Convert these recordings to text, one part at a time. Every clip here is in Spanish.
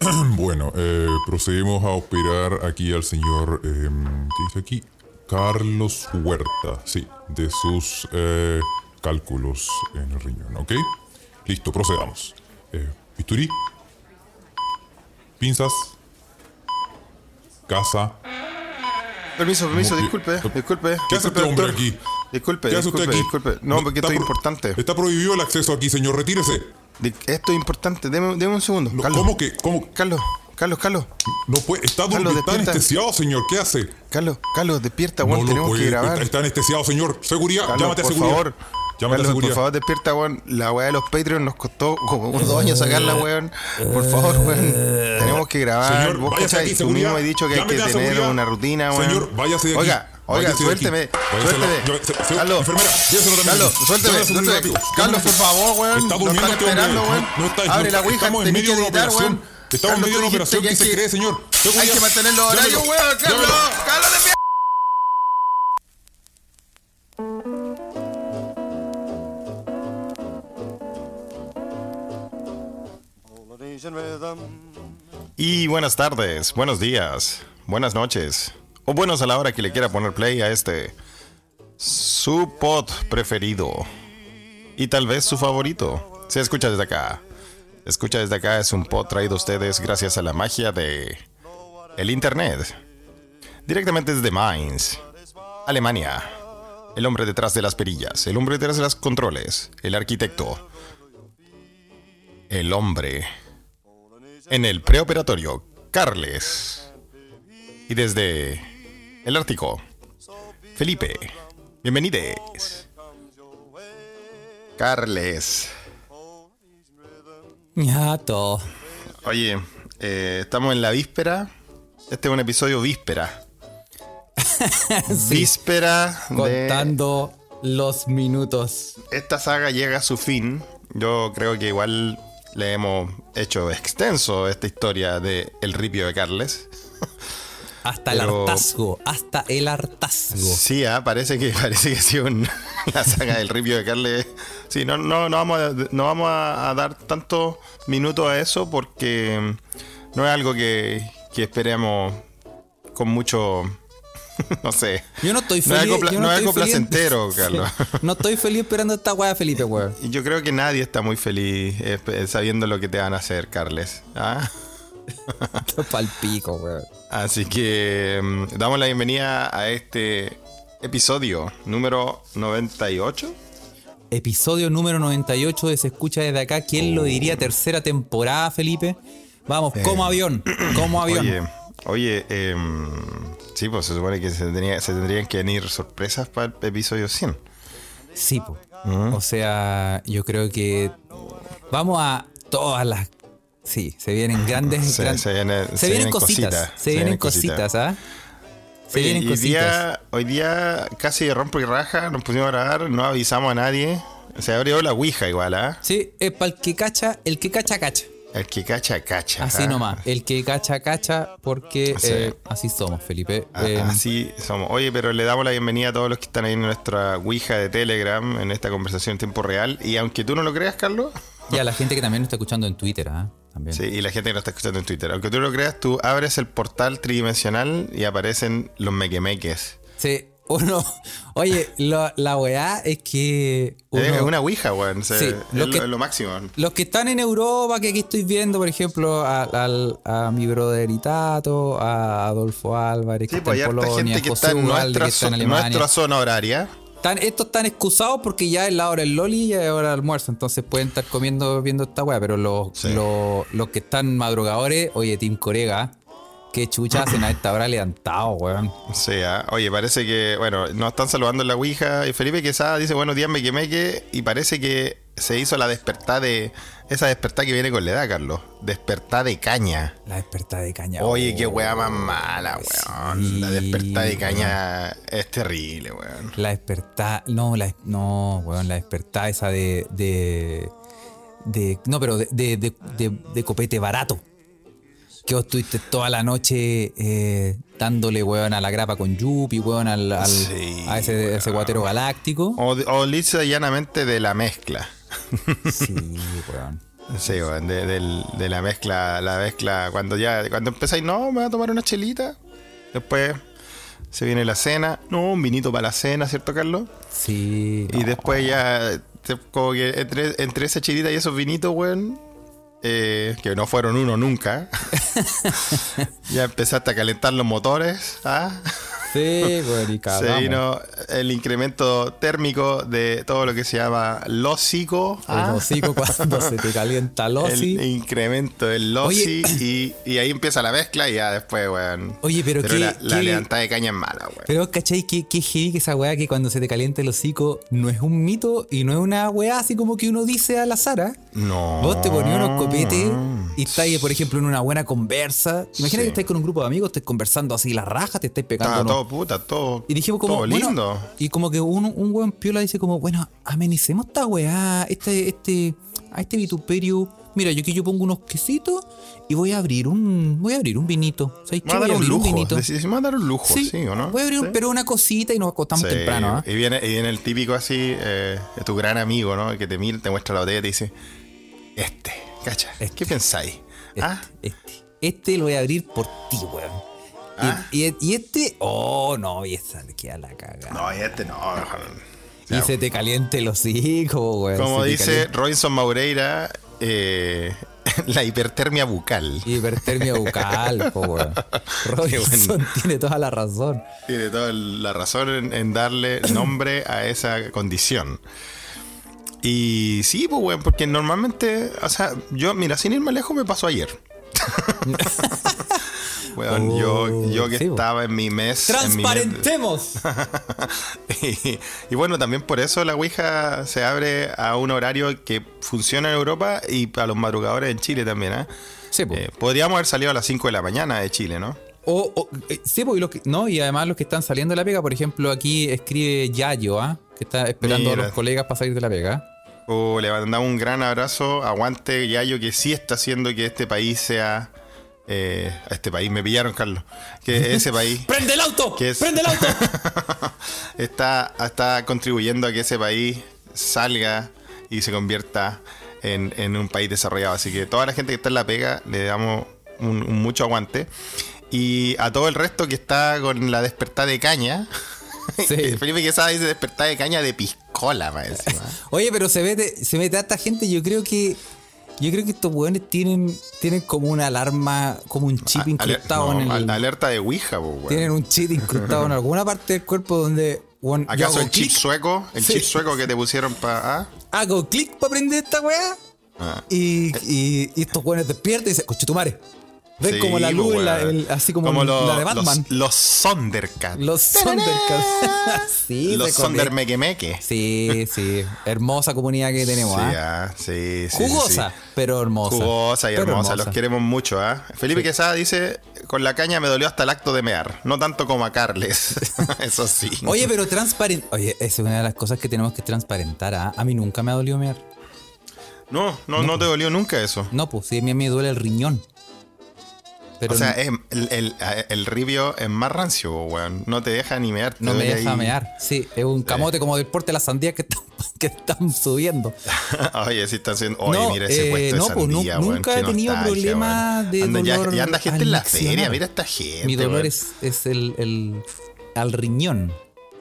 Bueno, eh, procedemos a operar aquí al señor, eh, ¿qué dice aquí? Carlos Huerta, sí, de sus eh, cálculos en el riñón, ¿ok? Listo, procedamos. Eh, bisturí, pinzas, casa. Permiso, permiso, disculpe, disculpe. ¿Qué hace este hombre aquí? Disculpe, ¿Qué hace usted disculpe, aquí? disculpe. No, porque está esto es importante. Está prohibido el acceso aquí, señor, retírese. Esto es importante. Deme, deme un segundo. No, Carlos. ¿Cómo que? ¿Cómo? Carlos, Carlos, Carlos. No puede, está, Carlos, está anestesiado, señor, ¿qué hace? Carlos, Carlos, despierta, No weón. tenemos puede, que grabar. Está, está anestesiado, señor. Seguridad, Carlos, llámate a por seguridad. favor. Llámate Carlos, a seguridad. por favor, despierta, weón. La weá de los Patreons nos costó como dos años sacarla, weón. Por favor, weón. Tenemos que grabar. Señor, Vos, váyase aquí, tú mismo has dicho que hay que tener seguridad. una rutina, weón. Señor, váyase de aquí. Oiga, oiga, suélteme. Suélteme. Carlos, enfermera. Carlos, suélteme, suélteme. Carlos, por favor, weón. Está durmiendo este weón. No, no está- Abre no- la ouija, Estamos en medio de una operación. weón. Estamos en medio de una operación. que ¿Qué se hay que- cree, señor? Hay que mantener los horarios, weón. Carlos. Carlos, de Y buenas tardes, buenos días, buenas noches, o buenos a la hora que le quiera poner play a este su pod preferido y tal vez su favorito. Se escucha desde acá. Escucha desde acá es un pod traído a ustedes gracias a la magia de el internet. Directamente desde Mainz, Alemania. El hombre detrás de las perillas, el hombre detrás de los controles, el arquitecto. El hombre en el preoperatorio, Carles. Y desde el Ártico, Felipe. Bienvenides. Carles. Ñato. Oye, eh, estamos en la víspera. Este es un episodio víspera. Víspera de... Contando los minutos. Esta saga llega a su fin. Yo creo que igual le hemos hecho extenso esta historia de El Ripio de Carles. Hasta Pero- el hartazgo. Hasta el hartazgo. Sí, ah, parece que parece que ha sido un- la saga del ripio de Carles. Sí, no, no, no vamos, a, no vamos a, a dar tantos minutos a eso porque mm, no es algo que, que esperemos con mucho, no sé. Yo no estoy No es feliz. algo no es algo placentero, Carlos. No estoy feliz esperando esta weá, Felipe, weón. Yo creo que nadie está muy feliz eh, sabiendo lo que te van a hacer, Carles. ¿ah? Esto es pa'l pico, weón. Así que mm, damos la bienvenida a este episodio número 98. Episodio número 98 de Se Escucha desde acá. ¿Quién lo diría? Tercera temporada, Felipe. Vamos, como avión. Como avión. Eh, Oye, oye, em, sí, pues se supone que se, tendrían que venir sorpresas para el episodio 100. Sí, po. O sea, yo creo que vamos a todas las. Sí, se vienen grandes. Se- gran- se viene- se se vienen vienen cositas. cositas, Se vienen cositas, ¿ah? Se Oye, vienen cositas. día, hoy día casi de rompo y raja, nos pusimos a grabar, no avisamos a nadie. Se abrió la Ouija igual, ¿ah? Sí, es para el que cacha, el que cacha, cacha. El que cacha, cacha. Así ¿ah? nomás. El que cacha, cacha, porque Sí. eh, así somos, Felipe. Eh, Así somos. Oye, pero le damos la bienvenida a todos los que están ahí en nuestra Ouija de Telegram, en esta conversación en tiempo real. Y aunque tú no lo creas, Carlos, y a la gente que también nos está escuchando en Twitter, ¿ah? También. sí, y la gente que nos está escuchando en Twitter, aunque tú lo creas, tú abres el portal tridimensional y aparecen los mequemeques. Sí, uno. Oye, lo- la weá es que. uno- Es una Ouija, weón. Sí, es lo lo, que- lo máximo. Los que están en Europa, que aquí estoy viendo, por ejemplo, a, mi brother Itato, a Adolfo Álvarez, Sí, que pues está en harta Polonia, gente que José está en Ugalde, nuestra, que está en Alemania. nuestra zona horaria. Están- estos están excusados porque ya es la hora del Loli y ya es hora del almuerzo, entonces pueden estar comiendo, viendo esta weá, pero los, Sí. los, los que están madrugadores, oye, Team Corega, que chucha hacen a esta hora levantado, weón. O sea, oye, parece que, bueno, nos están saludando en la Ouija. Y Felipe Quesada dice, buenos días, mequemeque. Y parece que se hizo la despertar de. Esa despertar que viene con la edad, Carlos. Despertar de caña. La despertada de caña. Oye, qué oh, weá más mala, weón. sí, la despertar de caña es terrible, weón. La despertada, no, la, no, weón, la despertada esa de, de, de no, pero de, de, de- de- de copete barato. Que vos estuviste toda la noche eh, dándole, weón, a la grapa con Yupi, weón, al, al- Sí, a ese, ese guatero galáctico. O, o lisa llanamente de la mezcla. Sí, weón. Sí, weón, de, la mezcla, la mezcla, cuando ya, cuando empezáis, no, me voy a tomar una chelita, después se viene la cena, no, un vinito para la cena, ¿cierto, Carlos? Sí. Y después ya, como que entre, entre esa chelita y esos vinitos, weón, eh, que no fueron uno nunca, ya empezaste a calentar los motores, ¿ah? Sí, y Se vino el incremento térmico de todo lo que se llama lósico. El ¿ah? cuando se te calienta el El incremento del losi y, y ahí empieza la mezcla y ya después, weón. Oye, pero qué- la, la qué- levantada de caña es mala, weón. Pero, ¿cachai? ¿Qué, qué heavy que esa weá que cuando se te calienta el hocico no es un mito y no es una weá así como que uno dice al azar, ¿ah? No. Vos te ponías unos copetes y estáis, por ejemplo, en una buena conversa. Imagina Sí. que estáis con un grupo de amigos, estáis conversando así la raja, te estáis pegando. Unos- todo puta, todo. Y dijimos como, todo bueno, lindo. y como que un, un buen piola dice como, bueno, amenicemos esta weá, este, este, a este vituperio. Mira, yo que yo pongo unos quesitos y voy a abrir un, voy a abrir un vinito. ¿Sabes qué? Me va a Voy dar un lujo. vinito. Decís, me va a dar un lujo, sí, o no? Voy a abrir un- Sí. pero una cosita y nos acostamos Sí, temprano, ¿ah? Y viene, y viene el típico así, eh, de tu gran amigo, ¿no? Que te mira, te muestra la botella y te dice, este, cacha, Este. ¿qué pensáis? Este, ¿Ah? este, este lo voy a abrir por ti, weón. Y- Ah. Y, y este, oh no, y esa le queda la cagada. No, y este no. y se te caliente los hijos, weón. Como dice Robinson Maureira, eh, la hipertermia bucal. Hipertermia bucal, po, weón. Robinson tiene toda la razón. Tiene toda la razón en, en darle nombre a esa condición. Y sí, pues, weón, porque normalmente, o sea, yo, mira, sin ir más lejos, me pasó ayer. Weón, yo, yo que Oh, sí, po. estaba en mi mes. en mi mes- ¡Transparentemos! y, y bueno, también por eso la Ouija se abre a un horario que funciona en Europa y para los madrugadores en Chile también, ¿ah? Sí. Eh, podríamos haber salido a las 5 de la mañana de Chile, ¿no? O, o, eh, sí, y, los que- no, y además los que están saliendo de la pega, por ejemplo, aquí escribe Yayo, ¿ah? que está esperando Mira. a los colegas para salir de la pega. O le mandamos un gran abrazo, aguante Yayo, que sí está haciendo que este país sea... eh, este país, me pillaron, Carlos. Que ese país ¡Prende el auto! ¿Qué es? ¡Prende el auto! está, está contribuyendo a que ese país salga y se convierta en, en un país desarrollado. Así que toda la gente que está en la pega le damos un, un mucho aguante. Y a todo el resto que está con la despertada de caña. Sí. Felipe Quesada dice despertada de caña de piscola, más encima. Oye, pero se mete, se mete a esta gente, yo creo que. Yo creo que estos weones tienen, tienen como una alarma, como un chip Aler- incrustado no, en el. al- Alerta de Ouija, weón. Tienen un chip incrustado en alguna parte del cuerpo donde. ¿Acaso el chip sueco? El Sí. chip sueco que te pusieron para... Hago clic para prender esta weá. Ah. Y, y, y estos weones despiertan y dicen, coche tu madre. Ven Sí, como la luz, la- el- así como, lo- la de Batman. Los, los Sondercats. Los Thundercats. sí, Los se Sonder conecta. Mequemeque. Sí, sí. Hermosa comunidad que tenemos, Sí, ¿ah? ah, sí, sí, Jugosa, pero hermosa. Jugosa y hermosa. Los queremos mucho, ¿ah? Felipe Quesada dice: Con la caña me dolió hasta el acto de mear. No tanto como a Carles. Eso sí. Oye, pero transparente. Oye, esa es una de las cosas que tenemos que transparentar. ¿ah? A mí nunca me ha dolido mear. No, no, no te dolió nunca eso. No, pues sí, a mí me duele el riñón. Pero o sea, es- el, el, el ribio es más rancio, weón. No te deja ni mear. no me deja ahí. mear. Sí, es un camote como del porte de las sandías que están, que están subiendo. Oye, sí están haciendo. Oye, No, mira ese eh, puesto no, de pues, sandía, weón, nunca he tenido nostalgia, problema weón. de Anda, dolor Ya, anda gente en la feria, mira esta gente. Mi dolor weón. es, es el, el- al riñón.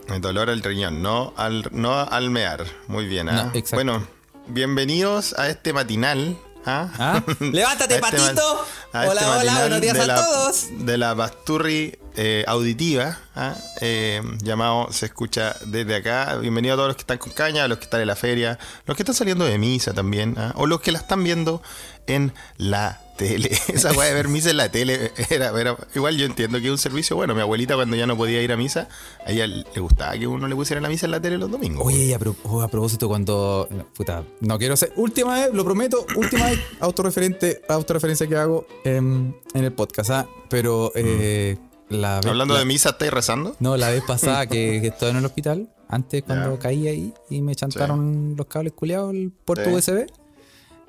El dolor al riñón, no al, no al mear. Muy bien, ¿ah? No, exacto. Bueno, bienvenidos a este matinal. ¿Ah? ¿Ah? ¡Levántate, A este patito! a Hola, este hola, matinal buenos días a la- todos. De la Basturri eh, auditiva, ¿ah? Eh, llamado Se escucha desde acá. Bienvenido a todos los que están con caña, a los que están en la feria, los que están saliendo de misa también, o los que la están viendo en la tele. Esa weá de ver misa en la tele era, era- igual yo entiendo que es un servicio bueno. Mi abuelita cuando ya no podía ir a misa, a ella le gustaba que uno le pusiera la misa en la tele los domingos. Oye, y a, pro- oh, a propósito, cuando. Puta, no quiero ser. Última vez, lo prometo, última vez, autorreferente, autorreferencia que hago en, en el podcast, ¿ah? Pero eh, la vez- Hablando la- de misa, ¿estáis rezando? No, la vez pasada que, que estaba en el hospital, antes cuando Ya. caí ahí y me chantaron los cables culiados, el puerto Sí. USB.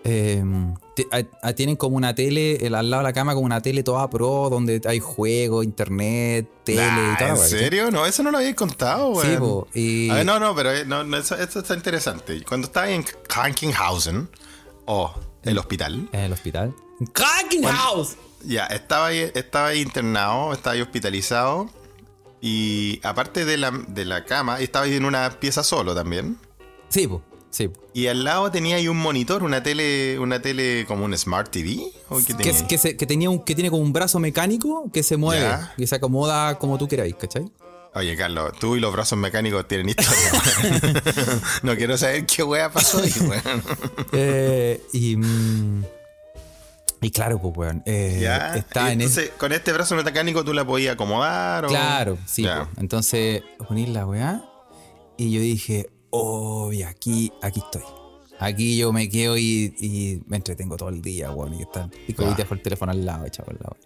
Eh, a- a- tienen como una tele, el, al lado de la cama, como una tele toda pro, donde hay juegos, internet, tele Nah, y todo. ¿En serio? No, eso no lo había contado, Sí, weón. po, y- A ver, no, no, pero eh, no, no, eso, está interesante. Cuando estaba en Krankenhausen, o el hospital. En el hospital. Krankenhaus. Ya, estaba ahí, estaba ahí internado, estaba ahí hospitalizado. Y aparte de la, de la cama, estaba ahí en una pieza solo también. Sí, po. Sí. Y al lado tenía ahí un monitor, una tele, una tele como un Smart TV. ¿o qué Que, tenía? que, se- que tenía un, que tiene como un brazo mecánico que se mueve Ya. y se acomoda como tú queráis, ¿cachai? Oye, Carlos, tú y los brazos mecánicos tienen historia. no quiero saber qué wea pasó ahí, weón. Eh, y, mm, y claro, pues, weón. eh, Ya. está en Entonces, con este brazo mecánico tú la podías acomodar o. Claro, sí. Po. Entonces, poní la weá. Y yo dije, y aquí, aquí estoy. Aquí yo me quedo y, y me entretengo todo el día, weón. Y, está, y como Ah. dejo el teléfono al lado, echado al lado.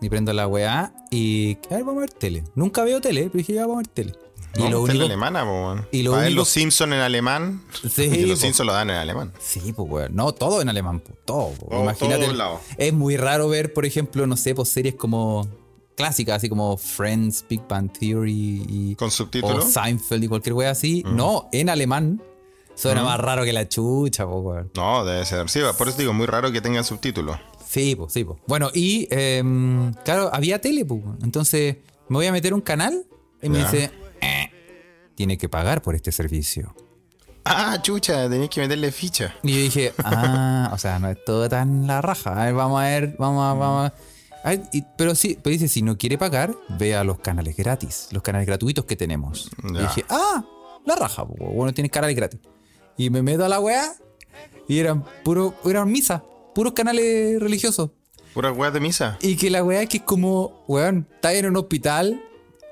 Y prendo la weá y. A ver, vamos a ver tele. Nunca veo tele, pero dije, ya vamos a ver tele. No, y lo tele único. alemana, po, weón. y lo Para ver único- los Simpsons en alemán. Sí, y los. Simpsons lo dan en alemán. Sí, pues, weón. No, todo en alemán, pues. Todo, po. Todo- Imagínate. Es muy raro ver, por ejemplo, no sé, pues series como clásicas, así como Friends, Big Bang Theory y. ¿Con subtítulos? O Seinfeld y cualquier wea así. No, en alemán. Suena más raro que la chucha, pues, weón. No, debe ser. Sí, por eso digo, muy raro que tengan subtítulos. Sí, pues, sí, pues. Bueno, y em, claro, había tele, pues. Entonces, me voy a meter un canal y me Ya. dice, "Eh, tiene que pagar por este servicio. Ah, chucha, tenías que meterle ficha. Y yo dije, ah, o sea, no es todo tan la raja. A ver, vamos a ver, vamos a, vamos a. y- pero sí, pero dice, si no quiere pagar, vea los canales gratis, los canales gratuitos que tenemos. Y dije, ah, la raja, bueno, tienes canales gratis. Y me meto a la weá y eran puro, eran misa, puros canales religiosos. Puras weas de misa. Y que la weá es que es como, weón, está en un hospital,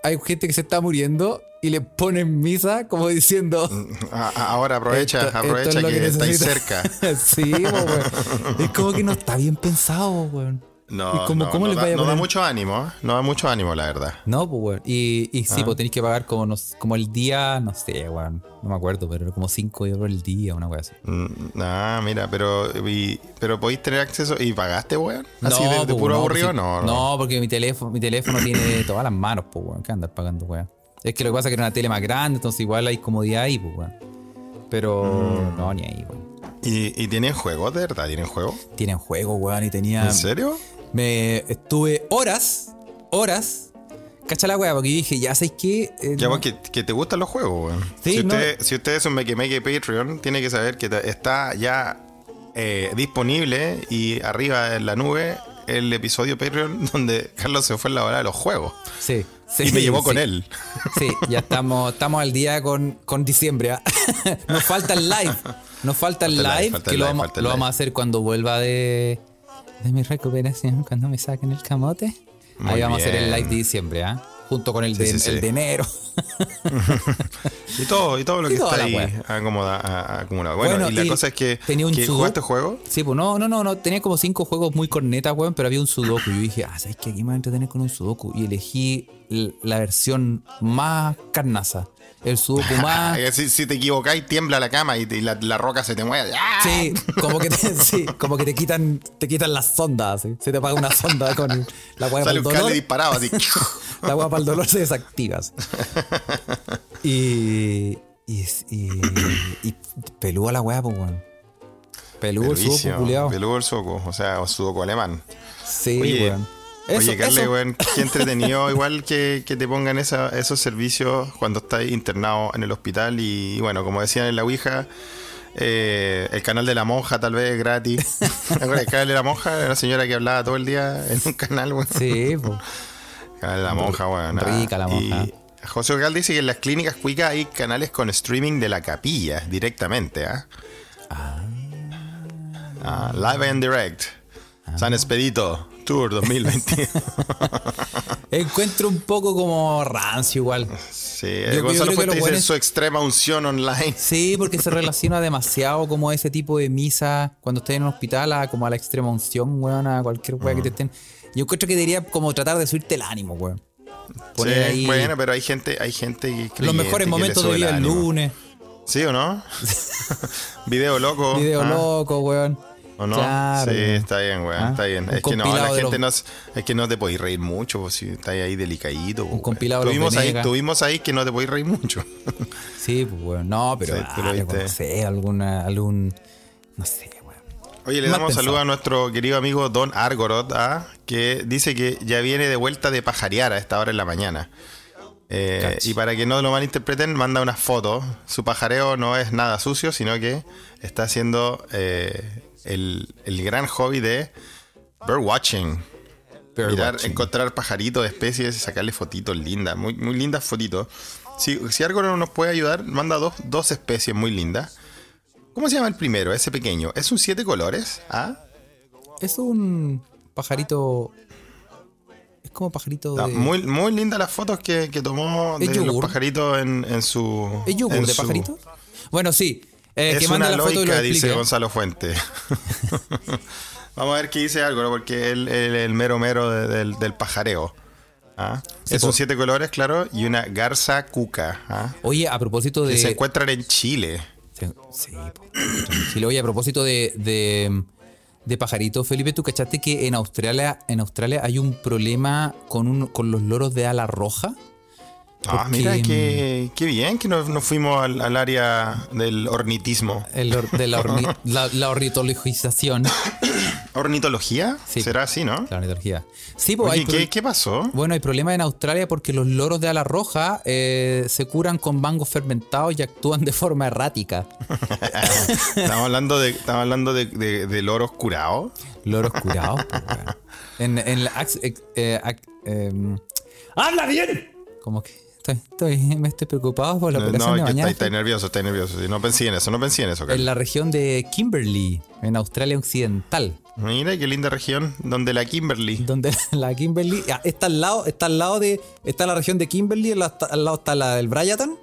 hay gente que se está muriendo y le ponen misa como diciendo. Ahora aprovecha, Esto- esto aprovecha es lo que, estáis cerca. sí, po, weón. Es como que no está bien pensado, weón. No, ¿Y cómo- no, cómo no les da, vaya a no da mucho ánimo, ¿eh? no da mucho ánimo, la verdad. No, pues, weón. Y, y sí, Ah. pues tenéis que pagar como, nos- como el día, no sé, weón. No me acuerdo, pero era como 5 euros el día, una weá así. Mm, Ah, mira, pero y- pero podéis tener acceso y pagaste, weón. Así de, de pues, puro no, aburrido, pues, sí. no, no. No, porque mi teléfono, mi teléfono tiene todas las manos, pues, weón. ¿Qué andar pagando, weón? Es que lo que pasa es que era una tele más grande, entonces igual hay comodidad ahí, pues, weón. Pero Mm. no, ni ahí, weón. ¿Y, y tienen juegos, de verdad? ¿Tienen juegos? Tienen juego, weón, y tenía. ¿En serio? Me estuve horas, horas. Cacha la weá, porque yo dije, ya sabéis qué. Eh, Ya, no- que te gustan los juegos, weón. Sí, si, no- usted, si usted es un Meque Meque Patreon, tiene que saber que está ya eh, disponible y arriba en la nube el episodio Patreon donde Carlos se fue en la hora de los juegos. Sí, sí. y me llevó con sí. él. Sí, ya estamos, estamos al día con, con diciembre. ¿ah? Nos falta el live. Nos falta el Falta live, live, falta que el lo, live, vamos, lo vamos a hacer cuando vuelva de, de mi recuperación, cuando me saquen el camote. Muy Ahí vamos a hacer el live de diciembre, ¿ah? Junto con el, Sí, de, sí, sí. el de enero. Y todo, y todo lo Y que está ahí acomoda- acumulado. Bueno, Bueno, y la cosa es que, tenía un que jugaste juego. Sí, pues no, no, no, no. Tenía como cinco juegos muy cornetas, weón, pero había un sudoku. Y yo dije, ah, ¿sabes qué? Aquí me voy a entretener con un sudoku. Y elegí la versión más carnaza. El sudoku más. Si, si te equivocáis, tiembla la cama y, te- y la, la roca se te mueve. ¡Ah! Sí, como que te, sí, como que te quitan, te quitan las sondas, ¿sí? se te apaga una sonda con la hueá para el dolor. disparado así. La hueá para el dolor se desactiva. Y, y, y, y pelúa la hueá, pues, weón. Pelúa el sudoku, Peluísimo, culiao. peludo el sudoku, o sea, sudoku alemán. Sí, Oye, weón. Eso, Oye, Carle, eso. weón, qué entretenido igual que, que te pongan esa- esos servicios cuando estás internado en el hospital y, bueno, como decían en la Ouija, eh, el canal de la monja tal vez gratis. ¿Te acuerdas del canal de la monja? Era una señora que hablaba todo el día en un canal, weón. Sí, pues. Canal de la monja, weón. ah. Rica la monja. Y José Ogal dice que en las clínicas cuicas hay canales con streaming de la capilla directamente, ¿ah? Ah, live and direct. Ah. San Expedito Tour 2020. Encuentro un poco como rancio igual. Sí, Yo- yo Gonzalo creo que Fuente los dice su extrema unción online. Sí, porque se relaciona demasiado como ese tipo de misa cuando estás en un hospital, a, como a la extrema unción, weón, a cualquier weá que te estén. Yo encuentro que debería como tratar de subirte el ánimo, weón. Poner Sí, ahí bueno, pero hay gente, hay gente que los mejores momentos de vida el lunes, ¿Sí o no? Video loco. video ¿ah? loco, weón. ¿O no? Claro, sí, está bien, weón, Ah, está bien. un Es que no, la gente los- no, es es que no te podéis reír mucho, pues, si estás ahí delicadito. weón. compilado tuvimos ahí, tuvimos ahí que no te podéis reír mucho. Sí, pues weón. No, pero Sí, no sé, alguna, algún. No sé, weón. Oye, le Mal damos saludo a nuestro querido amigo Don Argorod, ¿ah? que dice que ya viene de vuelta de pajarear a esta hora en la mañana. Eh, y para que no lo malinterpreten, manda unas fotos. Su pajareo no es nada sucio, sino que está haciendo eh, el, el gran hobby de birdwatching. Mirar, Birdwatching. encontrar pajaritos, especies y sacarle fotitos lindas. Muy, muy lindas fotitos. Si, si Argorod nos puede ayudar, manda dos, dos especies muy lindas. ¿Cómo se llama el primero? Ese pequeño. ¿Es un siete colores? ¿Ah? Es un pajarito. Es como pajarito de. muy, muy lindas las fotos que, que tomó ¿Es de los pajaritos en, en su. ¿Es yogur en de su- pajarito? Bueno, sí. Eh, es que una loica, dice. Gonzalo Fuente. Vamos a ver qué dice algo, ¿no? porque el, el, el mero mero de- del, del pajareo. ¿ah? Sí, es un siete colores, claro, y una garza cuca. ¿ah? Oye, a propósito de. Que se encuentran en Chile. Se- Sí, po. Chile. Oye, a propósito de, de, de pajaritos, Felipe, ¿tú cachaste que en Australia, en Australia hay un problema con, un, con los loros de ala roja? Ah, mira, qué, qué bien que nos, nos fuimos al, al área del ornitismo. El or- de la, orni- la, la ornitologización. ¿Ornitología? Sí. Será así, ¿no? La ornitología. Sí, pues Oye, hay pro- ¿qué, qué pasó? Bueno, hay problemas en Australia porque los loros de ala roja eh, se curan con mangos fermentados y actúan de forma errática. Estamos hablando de, estamos hablando de, de, de loros curados. Loros curados, pues, weón. En, en la ax- ex- eh, ac- em, ¡Habla bien! Como que estoy, estoy- me estoy preocupado por la No, operación no, de mañana. está nervioso, está nervioso. No pensé en eso, no pensé en eso, Carlos. en la región de Kimberley, en Australia Occidental. Mira qué linda región donde la Kimberly. Donde la Kimberley ah, está al lado, está al lado de. Está la región de Kimberley, al lado, está la del Bryton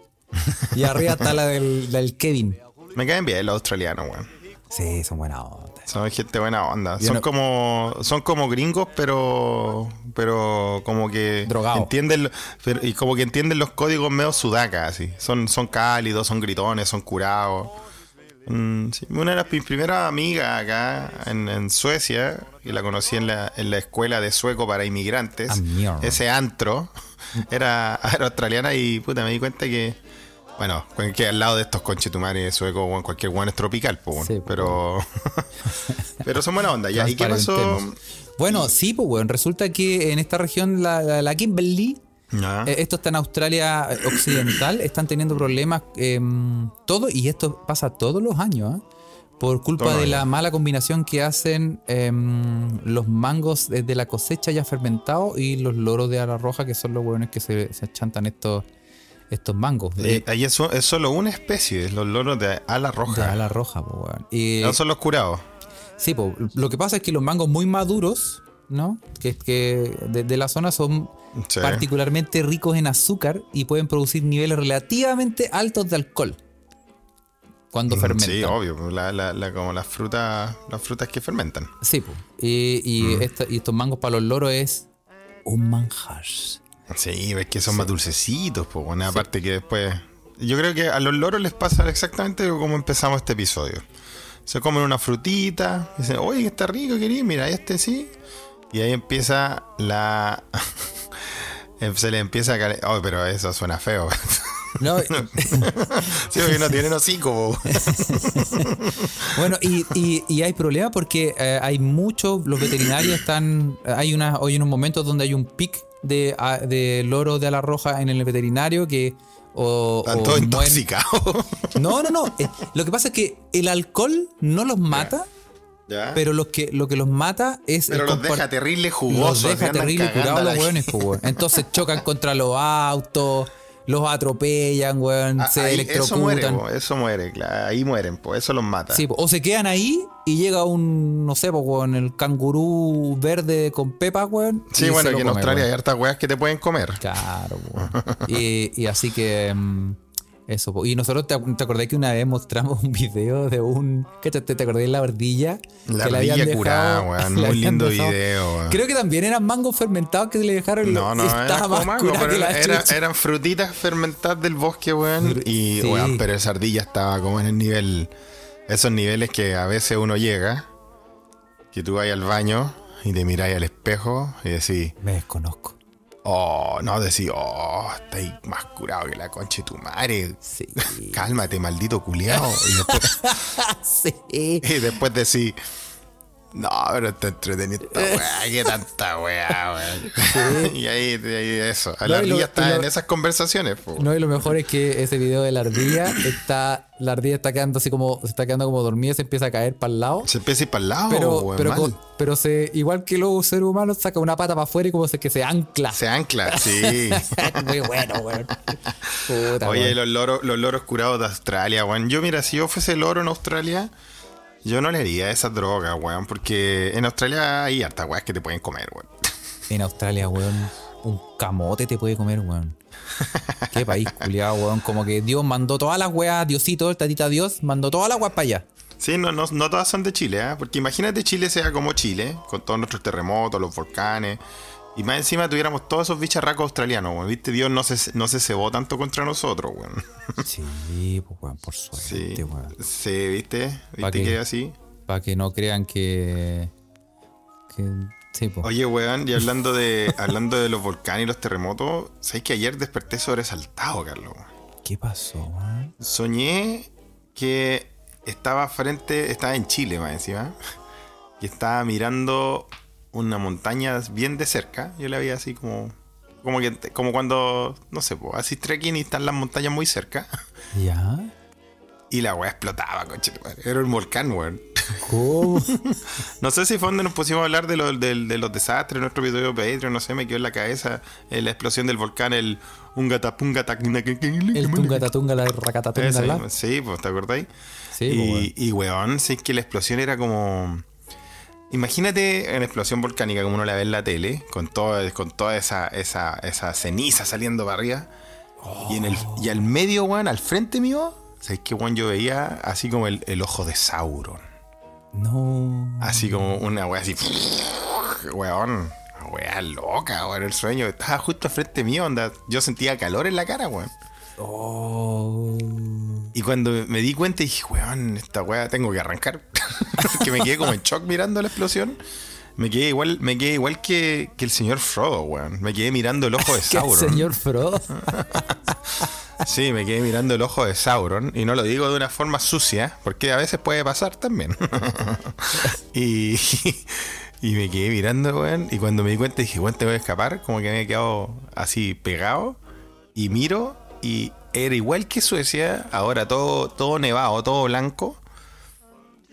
y arriba está la del, del Kevin. Me caen bien los australianos, weón. Sí, son buenas onda. Son gente buena onda. Yo Son no- como son como gringos, pero pero como que Drogado. entienden pero- y como que entienden los códigos medio sudacas así. Son son cálidos, son gritones, son curados. Mm, sí. Una de las mis primeras amigas acá en, en Suecia, y la conocí en la, en la escuela de sueco para inmigrantes, Ah, ese antro, era, era australiana y puta, me di cuenta que, bueno, que al lado de estos conchetumares suecos, weón, cualquier guan es tropical, po, weón. Sí, pero pero son buena onda. Ya. ¿Y qué pasó? Bueno, sí, pues, bueno, resulta que en esta región, la, la- la Kimberley, eh, esto está en Australia eh, Occidental, están teniendo problemas em, todo, y esto pasa todos los años, ¿ah? por culpa de la mala combinación que hacen em, los mangos de, la cosecha ya fermentados y los loros de ala roja, que son los hueones que se, se chantan estos, estos mangos. Eh, De, ahí es, so- es solo una especie, los loros de ala de roja. ala roja, pues, weón. Y- no son los curados. Sí, po, lo que pasa es que los mangos muy maduros, ¿no? Que, que de, de la zona son Sí. particularmente ricos en azúcar y pueden producir niveles relativamente altos de alcohol cuando fermentan. Sí, obvio. La, la- la- como las frutas, las frutas que fermentan. Sí, po. y, y Mm. y estos mangos para los loros es un manjar. Sí, ves que son más dulcecitos, pues bueno, aparte que después. Yo creo que a los loros les pasa exactamente como empezamos este episodio. Se comen una frutita, dicen, oye, está rico, querido, mira, este sí. Y ahí empieza la. Se le empieza a calentar. Oh, pero eso suena feo. No, sí, porque no tienen hocico, bueno, y, y- y hay problemas porque eh, hay muchos, los veterinarios están, hay una, hoy en un momento donde hay un pic de, a- de loro de ala roja en el veterinario que o, Están todos intoxicados. No, no, no. eh, lo que pasa es que el alcohol no los mata, ¿Ya? pero los que, lo que los mata es Pero los deja terrible los jugosos. deja y andan terrible curados los hueones. Entonces chocan contra los autos, los atropellan, weón, Ah, se ahí- eso muere, po, eso muere, claro, ahí mueren, pues eso los mata. Sí, po, o se quedan ahí y llega un, no sé, pues, weón, el cangurú verde con pepa, weón. Sí, bueno, aquí en Australia hay weón. hartas weas que te pueden comer. Claro, weón. y, y así que. mm, eso, po. y nosotros te, te acordás que una vez mostramos un video de un. ¿Qué te, te acordás de la ardilla? La Que ardilla curada, weón. Muy lindo dejado- video, weón. Creo que también eran mangos fermentados que le dejaron. No, no, estaba más como mango, curada pero que la era- eran frutitas fermentadas del bosque, weón. Y, Sí. weón, pero esa ardilla estaba como en el nivel, esos niveles que a veces uno llega, que tú vas al baño y te miráis al espejo y decís, Me desconozco. Oh, no, decís, oh, estáis más curado que la concha de tu madre. Sí. Cálmate, maldito culiao. Y después, sí. y después decís, No, pero está entretenido esta weá, qué tanta weá, weón. Y ahí, ahí eso. La lo- ardilla está lo- en esas conversaciones, po. No, y lo mejor es que ese video de la ardilla está. La ardilla está quedando así como. Se está quedando como dormida, se empieza a caer para el lado. Se empieza a ir para el lado, Pero, weón, pero, mal. pero se, igual que los seres humanos, saca una pata para afuera y como se, que se ancla. Se ancla, sí. Muy bueno, weón. Puta, Oye, weón. los loros, los loros curados de Australia, weón. Yo, mira, si yo fuese loro en Australia, yo no le haría esa droga, weón. Porque en Australia hay hartas weas que te pueden comer, weón. En Australia, weón, un camote te puede comer, weón. Qué país culiado, weón. Como que Dios mandó todas las weas, Diosito, el tatita Dios, mandó todas las weas para allá. Sí, no, no, no todas son de Chile, ¿eh? Porque imagínate Chile sea como Chile, con todos nuestros terremotos, los volcanes. Y más encima tuviéramos todos esos bicharracos australianos, weón. Viste, Dios no se, no se cebó tanto contra nosotros, weón. Sí, pues, weón, por Sí, suerte, weón. sí, ¿viste? ¿Pa' ¿Viste que es así? Para que no crean que. que sí, pues. Oye, weón, y hablando de, hablando de los volcanes y los terremotos, ¿sabes que ayer desperté sobresaltado, Carlos? ¿Qué pasó, weón? Soñé que estaba frente, estaba en Chile más encima, y estaba mirando una montaña bien de cerca. Yo la veía así como, como que, como cuando, no sé, pues, así trekking y están las montañas muy cerca. ¿Ya? Y la weá explotaba, coche. Era un volcán, weón. ¿Cómo? No sé si fue donde nos pusimos a hablar de, lo- de los desastres, nuestro video de Patreon, no sé, me quedó en la cabeza eh, la explosión del volcán, el Ungatapunga el tunga la racatatunga. Sí, pues, ¿te acordáis? Sí, pues, weón. y, y, weón, sí, es que la explosión era como... Imagínate una explosión volcánica como uno la ve en la tele, con, todo, con toda esa, esa, esa ceniza saliendo para arriba. Y, en el, y al medio, weón, al frente mío, ¿sabes qué, weón? Yo veía así como el, el ojo de Sauron. No. Así como una wea así. Weón. Wea loca, weón. El sueño estaba justo al frente mío, onda. Yo sentía calor en la cara, weón. Oh. Y cuando me di cuenta dije, weón, esta weá tengo que arrancar. que me quedé como en shock mirando la explosión. Me quedé igual, me quedé igual que, que el señor Frodo, weón. Me quedé mirando el ojo de Que el Sauron. señor Frodo. Sí, me quedé mirando el ojo de Sauron. Y no lo digo de una forma sucia, porque a veces puede pasar también. y, y me quedé mirando, weón. Y cuando me di cuenta dije, weón, te voy a escapar. Como que me he quedado así pegado. Y miro y era igual que Suecia. Ahora todo, todo nevado, todo blanco.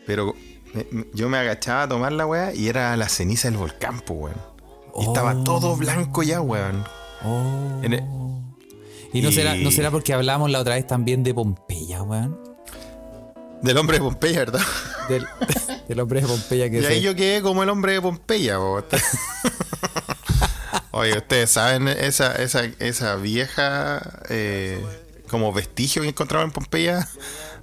Pero me- yo me agachaba a tomar la weá y era la ceniza del volcán, pues, weón. Y estaba todo blanco ya, weón. Oh. El- Y no Y- será, no será porque hablamos la otra vez también de Pompeya, weón. Del hombre de Pompeya, ¿verdad? Del, del hombre de Pompeya que Y ahí yo quedé como el hombre de Pompeya, po. Oye, ustedes saben esa, esa, esa vieja eh, como vestigio que encontraron en Pompeya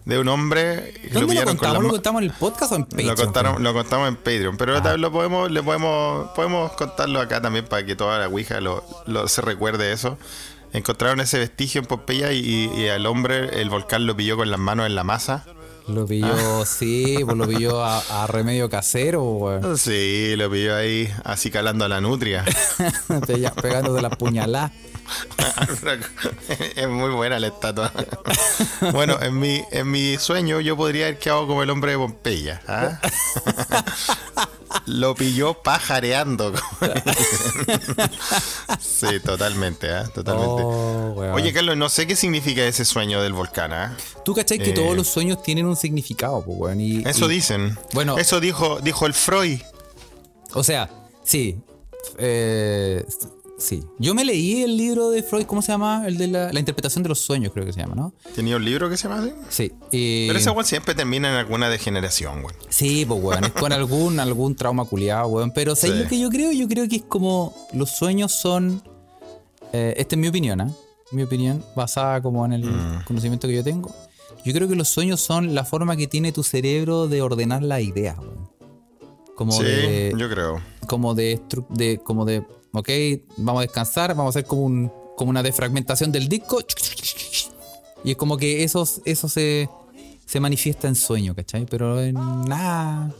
de un hombre ¿Dónde lo con contamos? la ¿Lo contamos en el podcast o en Patreon? lo contaron, lo contamos en Patreon, pero también lo podemos, le podemos, podemos contarlo acá también para que toda la Ouija lo, lo- se recuerde eso. Encontraron ese vestigio en Pompeya y, y al hombre el volcán lo pilló con las manos en la masa. Lo pilló, sí, pues lo pilló a, a remedio casero. Sí, lo pilló ahí así calando a la nutria. Pegándote la puñalada. es muy buena la estatua. bueno, en mi, en mi sueño yo podría haber quedado como el hombre de Pompeya. ¿ah? Lo pilló pajareando. sí, totalmente, ¿ah? totalmente. Oh. Oye, Carlos, no sé qué significa ese sueño del volcán, ¿ah? Tú cachai que eh, todos los sueños tienen un significado, pues. Y, Eso y- dicen. bueno. Eso dijo, dijo el Freud. O sea, sí. Eh, sí. Yo me leí el libro de Freud, ¿cómo se llama? El de la, la interpretación de los sueños, creo que se llama, ¿no? Tenía un libro que se llama así. Sí. Pero ese weón siempre termina en alguna degeneración, weón. Sí, pues, weón. Es con algún, algún trauma culiado, weón. Pero ¿sabes Sí. lo que yo creo? Yo creo que es como los sueños son. eh, esta es mi opinión, ¿ah? Mi opinión, basada como en el Mm. conocimiento que yo tengo. Yo creo que los sueños son la forma que tiene tu cerebro de ordenar las ideas, weón. Como Sí, de. yo creo. como de, de como de ok vamos a descansar vamos a hacer como un como una defragmentación del disco y es como que eso, eso se, se manifiesta en sueño ¿cachai? pero en nada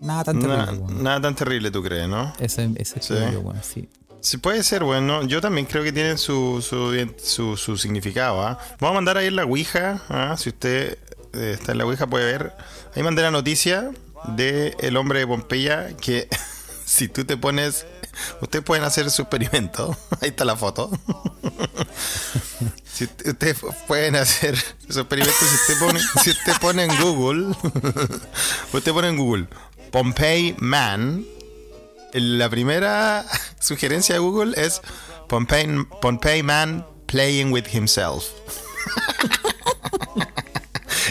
nada tan terrible Na- nada tan terrible, tú crees, ¿no? ese, ese Sí. weón, sí. Sí, puede ser, bueno. Yo también creo que tienen su, su, su, su significado. ¿ah? Vamos a mandar ahí en la Ouija. ¿ah? Si usted eh, está en la Ouija, puede ver. Ahí mandé la noticia de El hombre de Pompeya que si tú te pones, ustedes pueden hacer su experimento, ahí está la foto. Si ustedes pueden hacer su experimento, si usted pone, si usted pone en Google, usted pone en Google Pompeii Man, la primera sugerencia de Google es Pompeii, Pompeii Man playing with himself.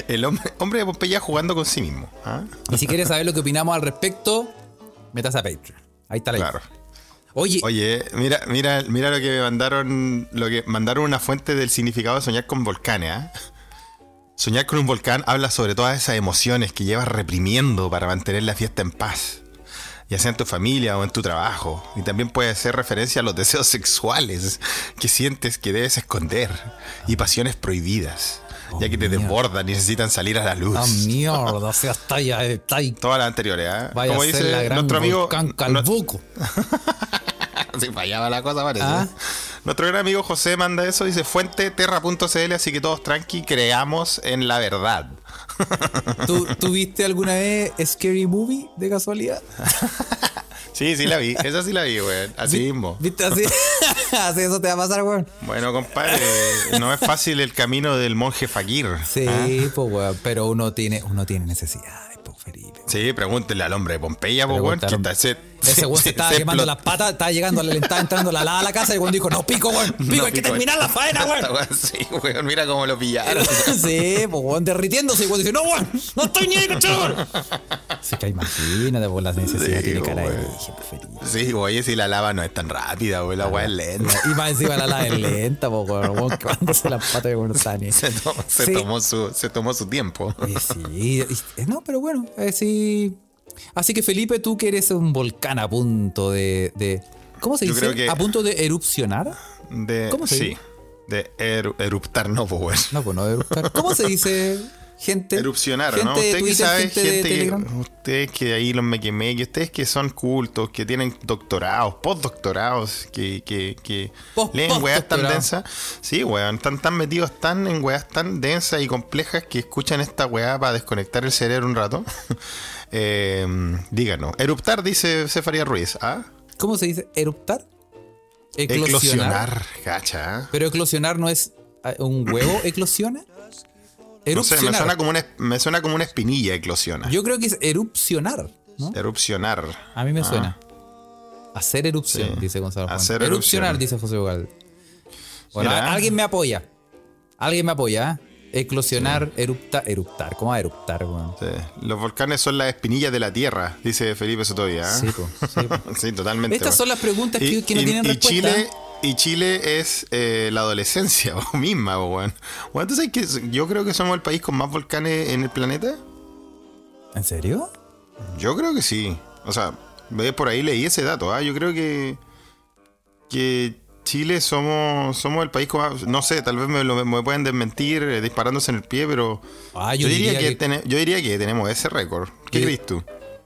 El hombre, hombre de Pompeya jugando con sí mismo. ¿ah? Y si quieres saber lo que opinamos al respecto, metas a Patreon. Ahí está la Claro. Oye, Oye, mira, mira, mira lo que me mandaron, lo que mandaron una fuente del significado de soñar con volcanes. ¿ah? Soñar con un volcán habla sobre todas esas emociones que llevas reprimiendo para mantener la fiesta en paz, ya sea en tu familia o en tu trabajo. Y también puede ser referencia a los deseos sexuales que sientes que debes esconder y pasiones prohibidas, ya que te mierda. desbordan necesitan salir a la luz. ah, mierda, o sea, está ahí, está ahí. Todas las anteriores. Vaya Como a ser dice la gran nuestro amigo. no- Calbuco. Si fallaba la cosa, parece. Ah. Nuestro gran amigo José manda eso, dice fuente terra.cl, así que todos tranqui, creamos en la verdad. ¿Tú, tú viste alguna vez Scary Movie de casualidad? Sí, sí la vi, esa sí la vi, weón. Así mismo. ¿Viste así? así eso te va a pasar, weón. Bueno, compadre, no es fácil el camino del monje fakir. Sí, ¿ah? pues, weón. Pero uno tiene, uno tiene necesidades, pues, Felipe. Sí, pregúntenle al hombre de Pompeya, pues, weón. que está- se- Ese weón se, se- estaba se quemando las patas, estaba llegando, le estaba entrando la lava a la casa y el weón dijo, no, pico, weón, pico, No, hay que terminar la faena, weón. Weón, Sí, weón, mira cómo lo pillaron. sí, pues weón, derritiéndose y weón dice, no, weón, no estoy ni ahí, cachorro. Así que imagínate, por las necesidades Sí, tiene cara de weón. Sí, oye, si la lava no es tan rápida, weón, la weá es lenta. Y más encima la lava es lenta, pues, weón, weón, quemándose las patas de weón, Se, tomó, se Sí. tomó su, se tomó su tiempo. Eh, sí, y- y- no, pero bueno, eh, sí. Así que Felipe, tú que eres un volcán a punto de. de- ¿Cómo se Yo dice? creo que- ¿A punto de erupcionar? De, ¿Cómo se sí, dice? de eru- eruptar, no, pues. No, pues no de eruptar. ¿Cómo se dice, gente? Erupcionar, gente ¿no? de Usted que Twitter, sabe, gente, de que, ustedes que ahí los me quemé, que ustedes que son cultos, que tienen doctorados, postdoctorados, que, que, que Post- leen weas tan densas. Sí, weón, están tan metidos tan en weas tan densas y complejas que escuchan esta weá para desconectar el cerebro un rato. eh, díganos. Eruptar, dice Cefaría Ruiz. ¿Ah? ¿Cómo se dice? ¿Eruptar? Eclosionar. Eclosionar, cacha. ¿ah? Pero eclosionar no es ah, un huevo, eclosiona. No sé, Erupcionar. me suena, como una, me suena como una espinilla eclosiona. Yo creo que es erupcionar, ¿no? Erupcionar. A mí me Ah. suena. Hacer erupción, Sí. dice Gonzalo Juan. Hacer Erupcionar, erupción. dice José Vogal. Bueno, Mira. alguien me apoya. Alguien me apoya. ¿eh? Eclosionar, eruptar, eruptar. ¿Cómo va a eruptar? Sí. Los volcanes son las espinillas de la Tierra, dice Felipe Sotovia. ¿eh? Sí, po, sí, po. Sí, totalmente. Estas son las preguntas que, Y- que no y- tienen y respuesta. Chile, y Chile es eh, la adolescencia misma, weón. ¿tú sabes que yo creo que somos el país con más volcanes en el planeta? ¿En serio? Yo creo que sí. O sea, ve, por ahí leí ese dato. ¿ah? Yo creo que, que Chile somos, somos el país con más... No sé, tal vez me, lo, me pueden desmentir eh, disparándose en el pie, pero... Ah, yo, yo, diría, diría que, que, yo diría que tenemos ese récord. ¿Qué Yo- crees tú?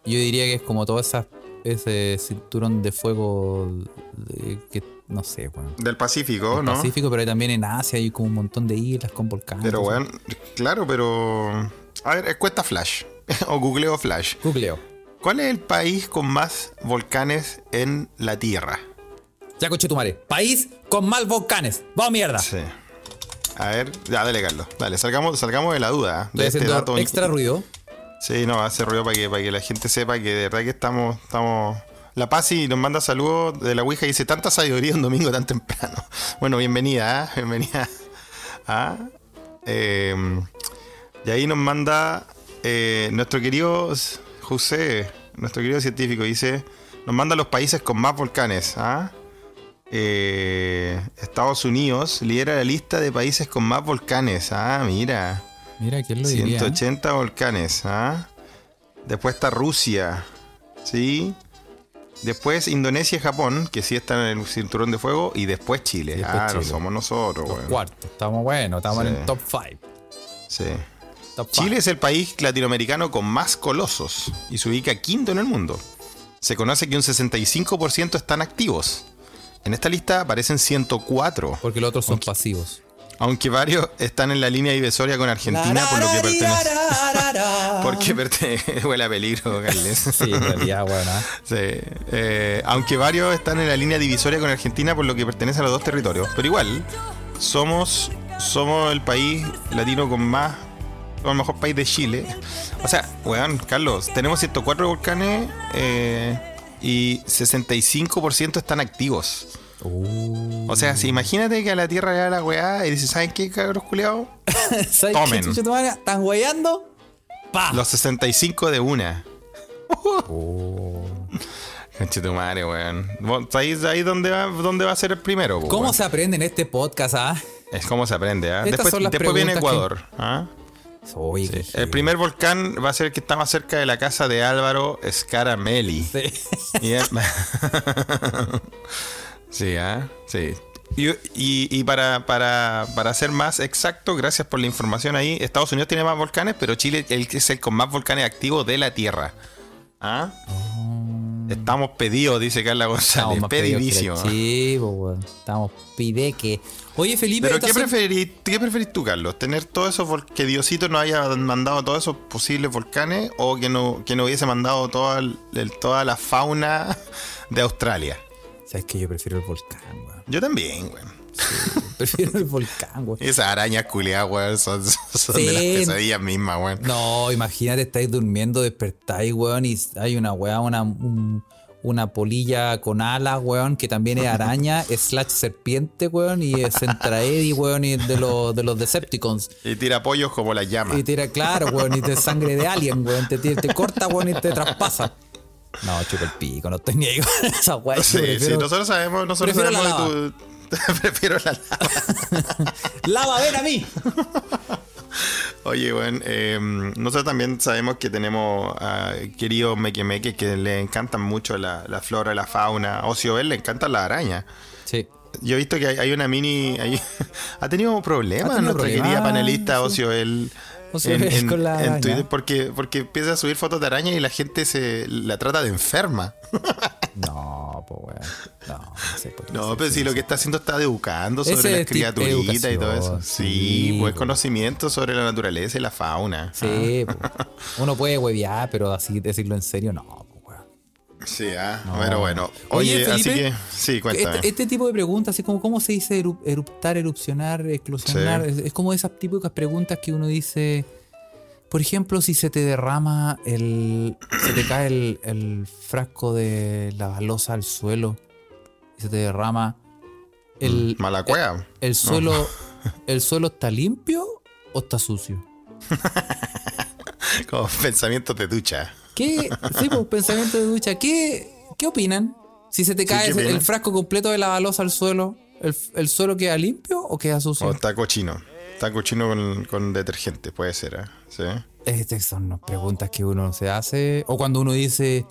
yo diría que es como todo esa, ese cinturón de fuego de- que no sé, weón. Del Pacífico, ¿no? Pacífico, pero también en Asia hay como un montón de islas con volcanes. Pero bueno, claro, pero... A ver, cuesta Flash. o googleo Flash. Googleo. ¿Cuál es el país con más volcanes en la Tierra? Ya coche tu madre. País con más volcanes. ¡Vamos mierda! Sí. A ver, ya, dale, Carlos. Dale, salgamos, salgamos de la duda ¿eh? De este dato. extra ruido. Sí, no, hace ruido para que, para que la gente sepa que de verdad que estamos... estamos... La Paz nos manda saludos de la Ouija y dice tanta sabiduría un domingo tan temprano. Bueno, bienvenida, ¿eh? bienvenida. ¿Ah? Eh, y ahí nos manda eh, nuestro querido José, nuestro querido científico, dice, nos manda los países con más volcanes. ¿ah? Eh, Estados Unidos lidera la lista de países con más volcanes. Ah, mira. Mira, ¿quién lo diría? 180 volcanes, ¿ah? Después está Rusia, ¿sí? Después Indonesia y Japón, que sí están en el cinturón de fuego. Y después Chile. Después Chile. somos nosotros, Los weón. cuartos. Estamos buenos, estamos Sí. en el top 5. Sí. Top five. Chile es el país latinoamericano con más colosos y se ubica quinto en el mundo. Se conoce que un 65% están activos. En esta lista aparecen 104. Porque los otros son pasivos. Aunque varios están en la línea divisoria con Argentina, por lo que pertenece. Porque pertenece. Huele a peligro, Carles. Sí, en realidad, bueno. ¿ah? Sí, eh, aunque varios están en la línea divisoria con Argentina, por lo que pertenece a los dos territorios. Pero igual, somos, somos el país latino con más. Con el mejor país de Chile. O sea, weón, Carlos, tenemos 104 volcanes eh, y 65% están activos. Uh. O sea, si imagínate que a la Tierra le da la weá y dice, ¿saben qué, cabros culiados? ¿Sabes Tomen. qué? ¿Están guayando? ¡Pa! Los 65 de una. Oh. Conche tu madre, weón. ¿Vos ¿Sabéis ahí dónde va, dónde va a ser el primero? ¿Cómo weón? se aprende en este podcast, ah? Es como se aprende, ¿ah? Después, viene Ecuador. ¿ah? Oye, qué El primer volcán va a ser el que está más cerca de la casa de Álvaro Scaramelli. Sí. Y es- sí, ¿ah? Sí. Y, y- y para, para, para ser más exacto, gracias por la información ahí, Estados Unidos tiene más volcanes, pero Chile el, es el con más volcanes activos de la Tierra. ¿Ah? Estamos pedidos, dice Carla González. Pedidísimo. Sí, weón. Estamos pide que. Oye, Felipe, Pero ¿qué preferís, ¿qué preferís tú, Carlos? ¿Tener todos esos que Diosito nos haya mandado todos esos posibles volcanes o que no, que no hubiese mandado toda, el- toda la fauna de Australia? Sabes que yo prefiero el volcán, weón. Yo también, güey. Prefiero el volcán, weón. Esas arañas culiadas, güey, son, son Sí. de las pesadillas mismas, güey. No, imagínate, estáis durmiendo, despertáis, weón, y hay una weá, una, un- una polilla con alas, weón, que también es araña, slash serpiente, weón, y es Centraedi, weón, y de los, de los Decepticons. Y tira pollos como las llamas. Y tira, claro, weón, y te sangre de alien, weón, te, te, te corta, weón, y te traspasa. No, chupa el pico, no estoy ni ahí con esa yo Sí, sí, prefiero- nosotros sabemos, nosotros prefiero la sabemos de tu. Prefiero la lava. ¡Lava, ven a mí! Oye, bueno, eh, nosotros también sabemos que tenemos a queridos mequemeques que le encantan mucho la, la flora, la fauna. A Ociobel le encantan las arañas. Sí. Yo he visto que hay, hay una mini. hay- ha tenido problemas Ha tenido nuestra querida panelista sí. Con la araña. Twitter porque, porque empieza a subir fotos de araña y la gente se la trata de enferma. No, pues weón. No, no sé por qué No, pero si lo que está haciendo está educando sobre Ese las criaturitas y todo eso. Sí, sí, pues po. conocimiento sobre la naturaleza y la fauna. Sí, po. uno puede huevear, pero así decirlo en serio, no, pues. Sí, ah, No. pero bueno. Oye, Oye, así Felipe, que, sí, cuéntame. Este, este tipo de preguntas, así como cómo se dice eru- eruptar, erupcionar, eclosionar, Sí. es, es como esas típicas preguntas que uno dice, por ejemplo, si se te derrama el, se te cae el, el frasco de la balosa al suelo y se te derrama el, Mala cueva. el suelo, el suelo está limpio o está sucio. Como pensamientos de ducha. ¿Qué? Sí, pues pensamiento de ducha. ¿Qué, qué opinan? Si se te cae ¿qué ese- el frasco completo de la balosa al suelo, ¿el, el suelo queda limpio o queda sucio? O está cochino. Está cochino con, con detergente, puede ser, ¿ah? Sí. Estas son las preguntas que uno se hace. O cuando uno dice,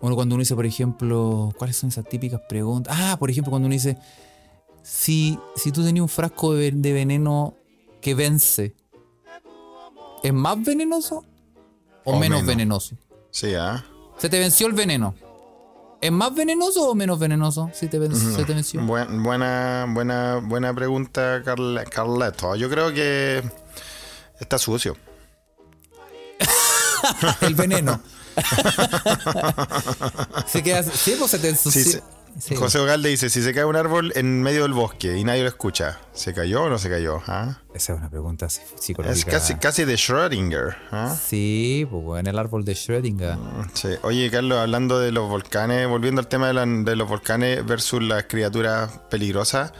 uno cuando uno dice, por ejemplo, ¿cuáles son esas típicas preguntas? Ah, por ejemplo, cuando uno dice, si, si tú tenías un frasco de, de veneno que vence, ¿es más venenoso o, O menos, menos. venenoso? Sí, ¿ah? Se te venció el veneno. ¿Es más venenoso o menos venenoso si te, ven- se te venció? Buen- buena, buena, buena pregunta, Carle- Carleto. Yo creo que está sucio. El veneno. se queda. Sí, pues se te ensució. sí. Sí. José Ogalde dice, si se cae un árbol en medio del bosque y nadie lo escucha, ¿se cayó o no se cayó? ¿Ah? Esa es una pregunta psi- psicológica. Es casi, casi de Schrödinger. ¿ah? Sí, pues bueno, el árbol de Schrödinger. Sí. Oye, Carlos, hablando de los volcanes, volviendo al tema de, la- de los volcanes versus las criaturas peligrosas.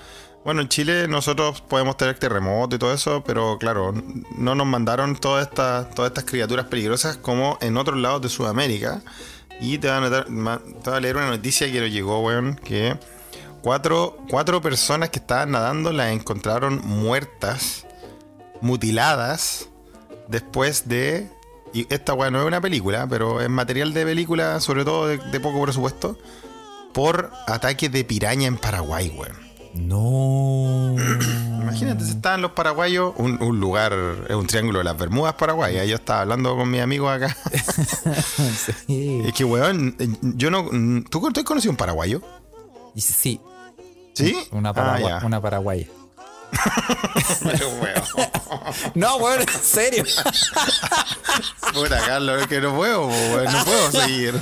Bueno, en Chile nosotros podemos tener terremotos y todo eso, pero claro, no nos mandaron todas estas, todas estas criaturas peligrosas como en otros lados de Sudamérica. Y te voy a, notar- te voy a leer una noticia que nos llegó, weón, que cuatro, cuatro personas que estaban nadando las encontraron muertas, mutiladas, después de... Y esta weá no es una película, pero es material de película, sobre todo de, de poco presupuesto, por ataques de piraña en Paraguay, weón. No. Imagínate, si estaban los paraguayos, un, un lugar, es un triángulo de las Bermudas, Paraguay. Ahí Yo estaba hablando con mis amigos acá. sí. es que, weón, yo no. ¿Tú, ¿tú has conocido un paraguayo? Sí, ¿Sí? una, Ah, ya. una paraguaya. No, weón, en serio. Puta, Carlos, es que no puedo, weón. No puedo seguir.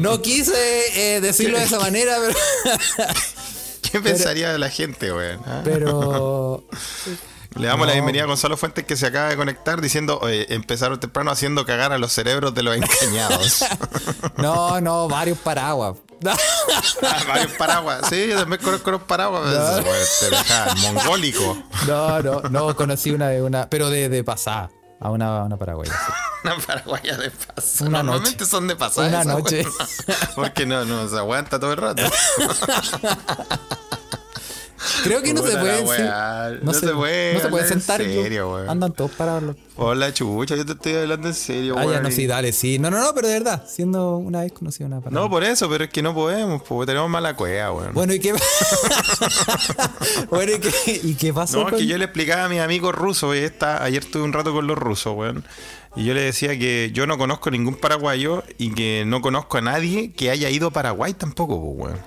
No quise eh, decirlo de esa manera, pero. ¿Qué pensaría de la gente, weón? ¿Ah? Pero. Le damos la bienvenida a Gonzalo Fuentes que se acaba de conectar diciendo, oye, empezaron temprano haciendo cagar a los cerebros de los encañados. No, no, varios paraguas. Ah, varios paraguas. Sí, yo también conozco los paraguas. No. Te mongólico. No, no, no, conocí una de una. Pero de, de pasada. A una, una paraguaya. sí. Una paraguaya de paso. Una Normalmente noche. son de pasada. Una esa, noche. Porque no, no se aguanta todo el rato. Creo que no se pueden. weá. No se puede No se hablar en sentar. y- serio, weón. Andan todos parados. los- Hola, chucha, yo te estoy hablando en serio, Ah, ya weón, no, sí, dale, sí. No, no, no, pero de verdad. Siendo una vez conocí una paraguaya. No, por eso, pero es que no podemos, porque tenemos mala cueva, weón. Bueno, ¿y qué, bueno, ¿y qué, y qué pasó? No, es que yo le explicaba a mis amigos rusos, y esta, ayer tuve un rato con los rusos, weón. Y yo le decía que yo no conozco ningún paraguayo y que no conozco a nadie que haya ido a Paraguay tampoco, weón.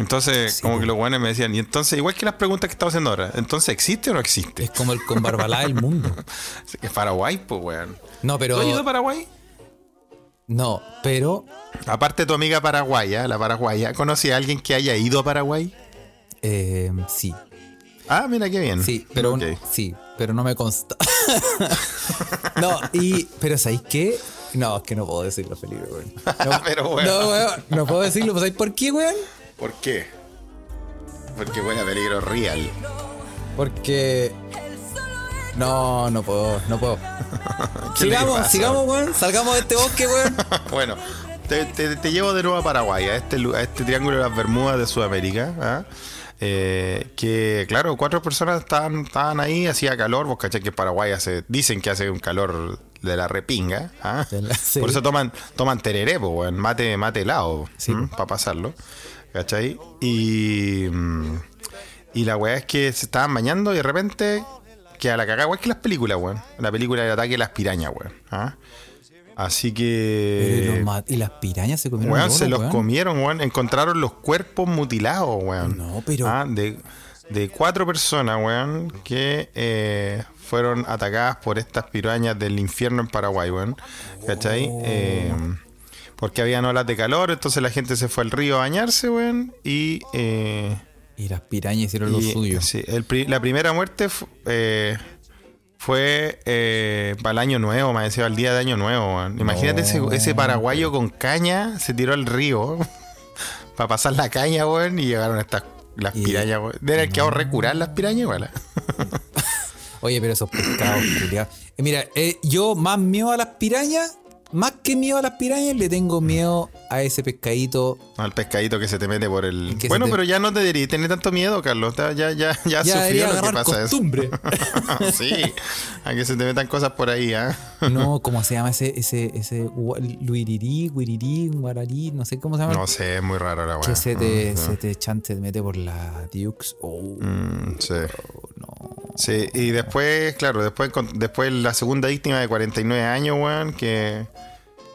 Entonces, Sí, como po. que los weones me decían, y entonces, igual que las preguntas que estamos haciendo ahora, ¿entonces existe o no existe? Es como el con Barbalá del mundo. Es Paraguay, pues, weón. No, ¿Tú pero. has ido a Paraguay? No, pero. Aparte de tu amiga paraguaya, la paraguaya, ¿conocí a alguien que haya ido a Paraguay? eh, sí. Ah, mira qué bien. Sí, pero un- sí, pero no me consta. no, y pero ¿sabéis qué? No, es que no puedo decirlo, Felipe, weón. No, Pero, weón. No, weón, no puedo decirlo, ¿sabéis por qué, weón? ¿Por qué? Porque buena peligro real. Porque no, no puedo, no puedo. ¿Qué le sigamos, sigamos, weón, salgamos de este bosque, weón. Bueno, te, te- te llevo de nuevo a Paraguay, a este, a este triángulo de las Bermudas de Sudamérica. ¿ah? Eh, que claro, cuatro personas estaban, estaban ahí, hacía calor, vos caché que Paraguay hace, dicen que hace un calor de la repinga. ¿ah? De la- sí. Por eso toman, toman tereré, po, mate, mate helado, Sí, para pasarlo. ¿Cachai? Y, mm, y la weá es que se estaban bañando y de repente que a la cagada, igual que las películas, weón. La película del ataque de las pirañas, weón. ¿ah? Así que. y las pirañas se comieron Weón, se los weón. comieron, weón. Encontraron los cuerpos mutilados, weón. No, pero- Ah, de, de cuatro personas, weón, que eh, fueron atacadas por estas pirañas del infierno en Paraguay, weón. ¿Cachai? Oh. Eh, porque habían olas de calor, entonces la gente se fue al río a bañarse, weón. Y. eh, Y las pirañas hicieron lo suyo. sí, el la primera muerte eh, fue eh, para el año nuevo, me decía, el día de año nuevo. weón. Imagínate ese, No. ese paraguayo con caña, se tiró al río para pasar la caña, weón, y llegaron estas las Y- pirañas, weón. Debe haber quedado recurar las pirañas, weón. Oye, pero esos pescados, mira, eh, yo más miedo a las pirañas, más que miedo a las pirañas, le tengo miedo a ese pescadito. Al pescadito que se te mete por el. Bueno, te- pero ya no te deberías tener tanto miedo, Carlos. Ya, ya, ya, ya, sufrió lo que pasa. eso. costumbre. sí, a que se te metan cosas por ahí, ¿ah? No, ¿cómo se llama ese, ese, ese luirirí, guirirí, guararí, no sé cómo se llama? No sé, es muy raro la weá. que se te, Mm, se te chante, te mete por la Dukes. Oh, Mm, sí. no. Sí, y después, claro, después, después la segunda víctima de 49 años, weón, que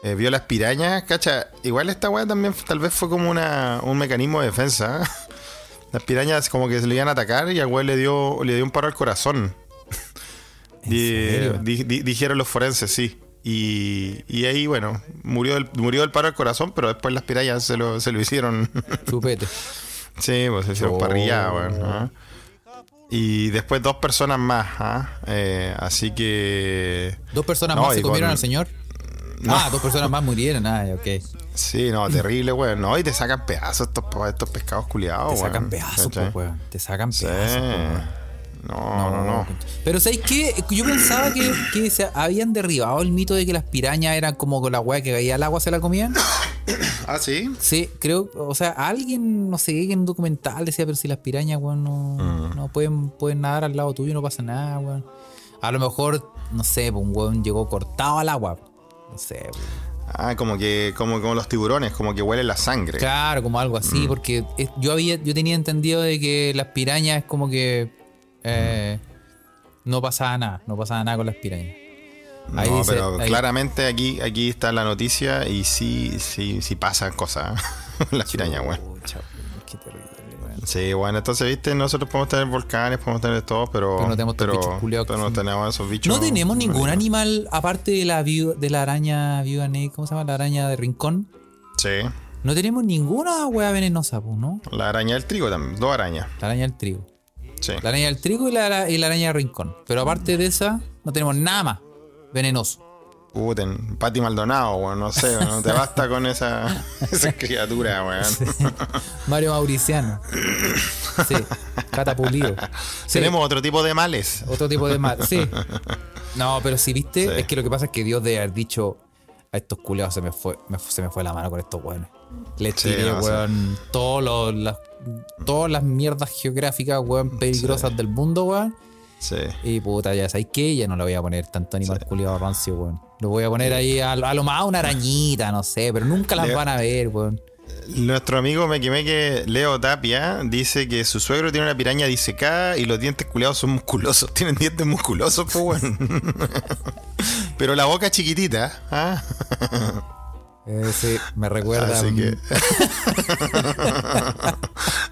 eh, vio las pirañas, cacha. Igual esta weá también tal vez fue como una, un mecanismo de defensa. ¿eh? Las pirañas como que se le iban a atacar y al weón le dio, le dio un paro al corazón. ¿En Di- serio? di- di- dijeron los forenses, sí. Y, y ahí, bueno, murió del, murió del paro al corazón, pero después las pirañas se lo, se lo hicieron. Chupete. Sí, pues se hicieron Oh. weón. ¿ah? Y después dos personas más, ¿ah? Eh, así que. ¿Dos personas No, más se comieron con- al señor? Ah, dos personas más murieron. Ah, ok. Sí, no, terrible, weón. No, y te sacan pedazos estos, estos pescados culiados, Te sacan weón. pedazos, pues, weón. Te sacan Sí. pedazos, weón. No, no, no. Pero ¿sabéis qué? Yo pensaba que, que se habían derribado el mito de que las pirañas eran como con la weá que caía al agua se la comían. Ah, sí. Sí, creo, o sea, alguien, no sé qué, en un documental decía, pero si las pirañas, weón, no, Mm. no pueden, pueden nadar al lado tuyo, no pasa nada, weón. A lo mejor, no sé, pues, un weón llegó cortado al agua. No sé, weón. Ah, como que, como, como los tiburones, como que huelen la sangre. Claro, como algo Mm. así, porque es- yo había, yo tenía entendido de que las pirañas es como que eh, no pasaba nada, no pasaba nada con las pirañas. Ahí no, dice- pero ahí- claramente aquí, aquí está la noticia y sí, sí, sí pasan cosas. las pirañas, weón. Pucha, weón, qué terrible, weón. Sí, bueno, entonces, viste, nosotros podemos tener volcanes, podemos tener todo, pero. Pero no tenemos bichos culiados pero no tenemos esos bichos. No tenemos ningún animal aparte de la, de la araña viuda negra, ¿cómo se llama? La araña de rincón. Sí. No tenemos ninguna hueá venenosa, ¿no? La araña del trigo también, dos arañas. La araña del trigo. Sí. La araña del trigo y la, y la araña de rincón. Pero aparte de esa, no tenemos nada más venenoso. Puten, Pati Maldonado, weón, no sé, no te basta con esa, esa criatura, weón. Mario Mauriciano. Sí. Catapulido. Sí. Tenemos otro tipo de males. Otro tipo de mal. Sí. No, pero si viste, Sí. es que lo que pasa es que Dios debe haber dicho a estos culeados se me fue, me se me fue la mano con estos weones. Les tiré, no, weón, todos los- las, todas las mierdas geográficas, weón, peligrosas del mundo, weón. Sí. Y puta, ya sabéis que ya no le voy a poner tanto animal culiado rancio, weón. Lo voy a poner ahí a, a lo más una arañita, no sé, pero nunca las van a ver, weón. Nuestro amigo Mequimeque Leo Tapia dice que su suegro tiene una piraña disecada y los dientes culeados son musculosos. Tienen dientes musculosos, pues weón. Pero la boca chiquitita. ¿ah? Eh, sí, me recuerda. Así que.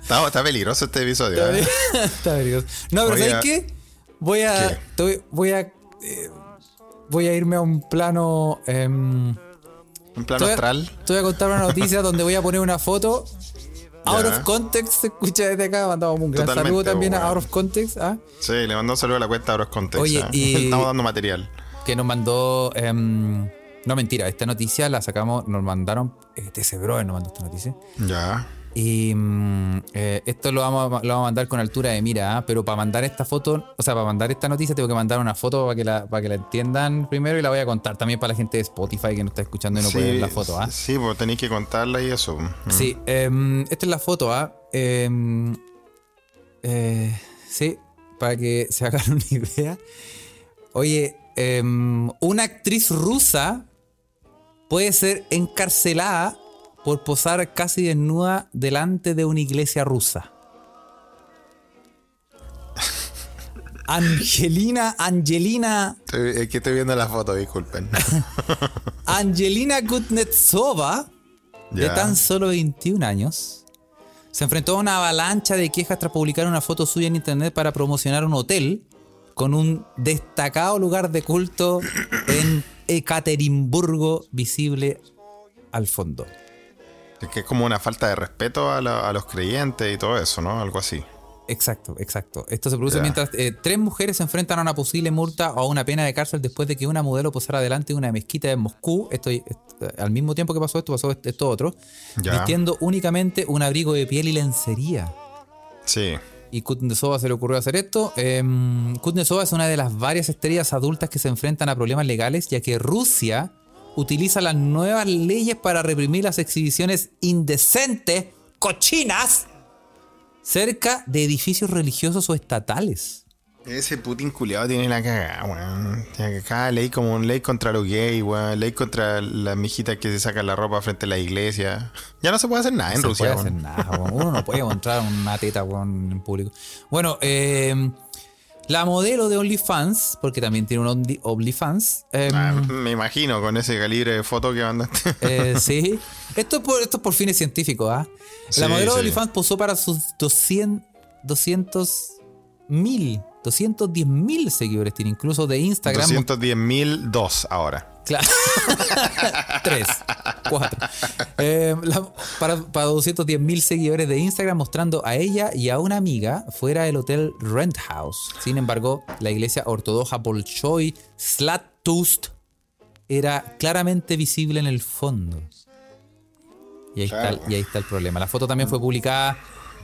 está, está peligroso este episodio. ¿eh? Está peligroso. No, pero Voy ¿sabes qué? Voy a. Voy, a. eh, voy a irme a un plano. em, Un plano te, voy a, astral. te voy a contar una noticia donde voy a poner una foto. Out of context, se escucha desde acá. Mandamos un gran Totalmente, saludo también a. Out of Context, ¿ah? Sí, le mandó un saludo a la cuenta Auros Context. Oye, ¿ah? y- Estamos dando material. que nos mandó. em, no, mentira, esta noticia la sacamos, nos mandaron. Eh, TC Brother nos mandó esta noticia. Ya. Y mm, eh, esto lo vamos, a, lo vamos a mandar con altura de mira, ¿ah? pero para mandar esta foto, o sea, para mandar esta noticia tengo que mandar una foto para que la, para que la entiendan primero y la voy a contar también para la gente de Spotify que no está escuchando y no puede ver la foto. ¿ah? Sí, pues tenéis que contarla y eso. Mm. Sí, em, esta es la foto, ¿ah? Em, eh, sí, para que se hagan una idea. Oye, em, una actriz rusa puede ser encarcelada por posar casi desnuda delante de una iglesia rusa. Angelina, Angelina, Estoy- Es que estoy viendo la foto, disculpen. Angelina Kuznetsova, de Ya. tan solo 21 años, se enfrentó a una avalancha de quejas tras publicar una foto suya en internet para promocionar un hotel con un destacado lugar de culto en Ekaterimburgo visible al fondo. Es que es como una falta de respeto a, la- a los creyentes y todo eso, ¿no? Algo así. Exacto, exacto. Esto se produce mientras eh, tres mujeres se enfrentan a una posible multa o a una pena de cárcel después de que una modelo posara delante de una mezquita en Moscú. Esto, esto- al mismo tiempo que pasó esto, pasó esto, otro. Vistiendo únicamente un abrigo de piel y lencería. Sí. Y Kuznetsova se le ocurrió hacer esto. Eh, Kuznetsova es una de las varias estrellas adultas que se enfrentan a problemas legales, ya que Rusia utiliza las nuevas leyes para reprimir las exhibiciones indecentes, cochinas, cerca de edificios religiosos o estatales. Ese Putin culiado tiene la cagada, weón. Cada ley como ley contra los gays, weón. Ley contra las mijitas que se sacan la ropa frente a la iglesia. Ya no se puede hacer nada en no se Rusia, puede hacer nada, weón. Uno no puede mostrar una teta weón, en público. Bueno, eh, la modelo de OnlyFans, porque también tiene un Only- OnlyFans, eh, Ah, me imagino con ese calibre de foto que mandaste. Eh, sí. Esto es por, esto es por fines científicos, ¿ah? La Sí, modelo de. OnlyFans posó para sus 200 200 mil, 210 mil seguidores. Tiene incluso de Instagram. 210 mil dos ahora. Claro. Tres, cuatro. Eh, la- para, para 210 mil seguidores de Instagram mostrando a ella y a una amiga fuera del hotel Rent House. Sin embargo, la iglesia ortodoxa Bolshoi Slatust era claramente visible en el fondo. Y ahí, Claro. está, y ahí está el problema. La foto también fue publicada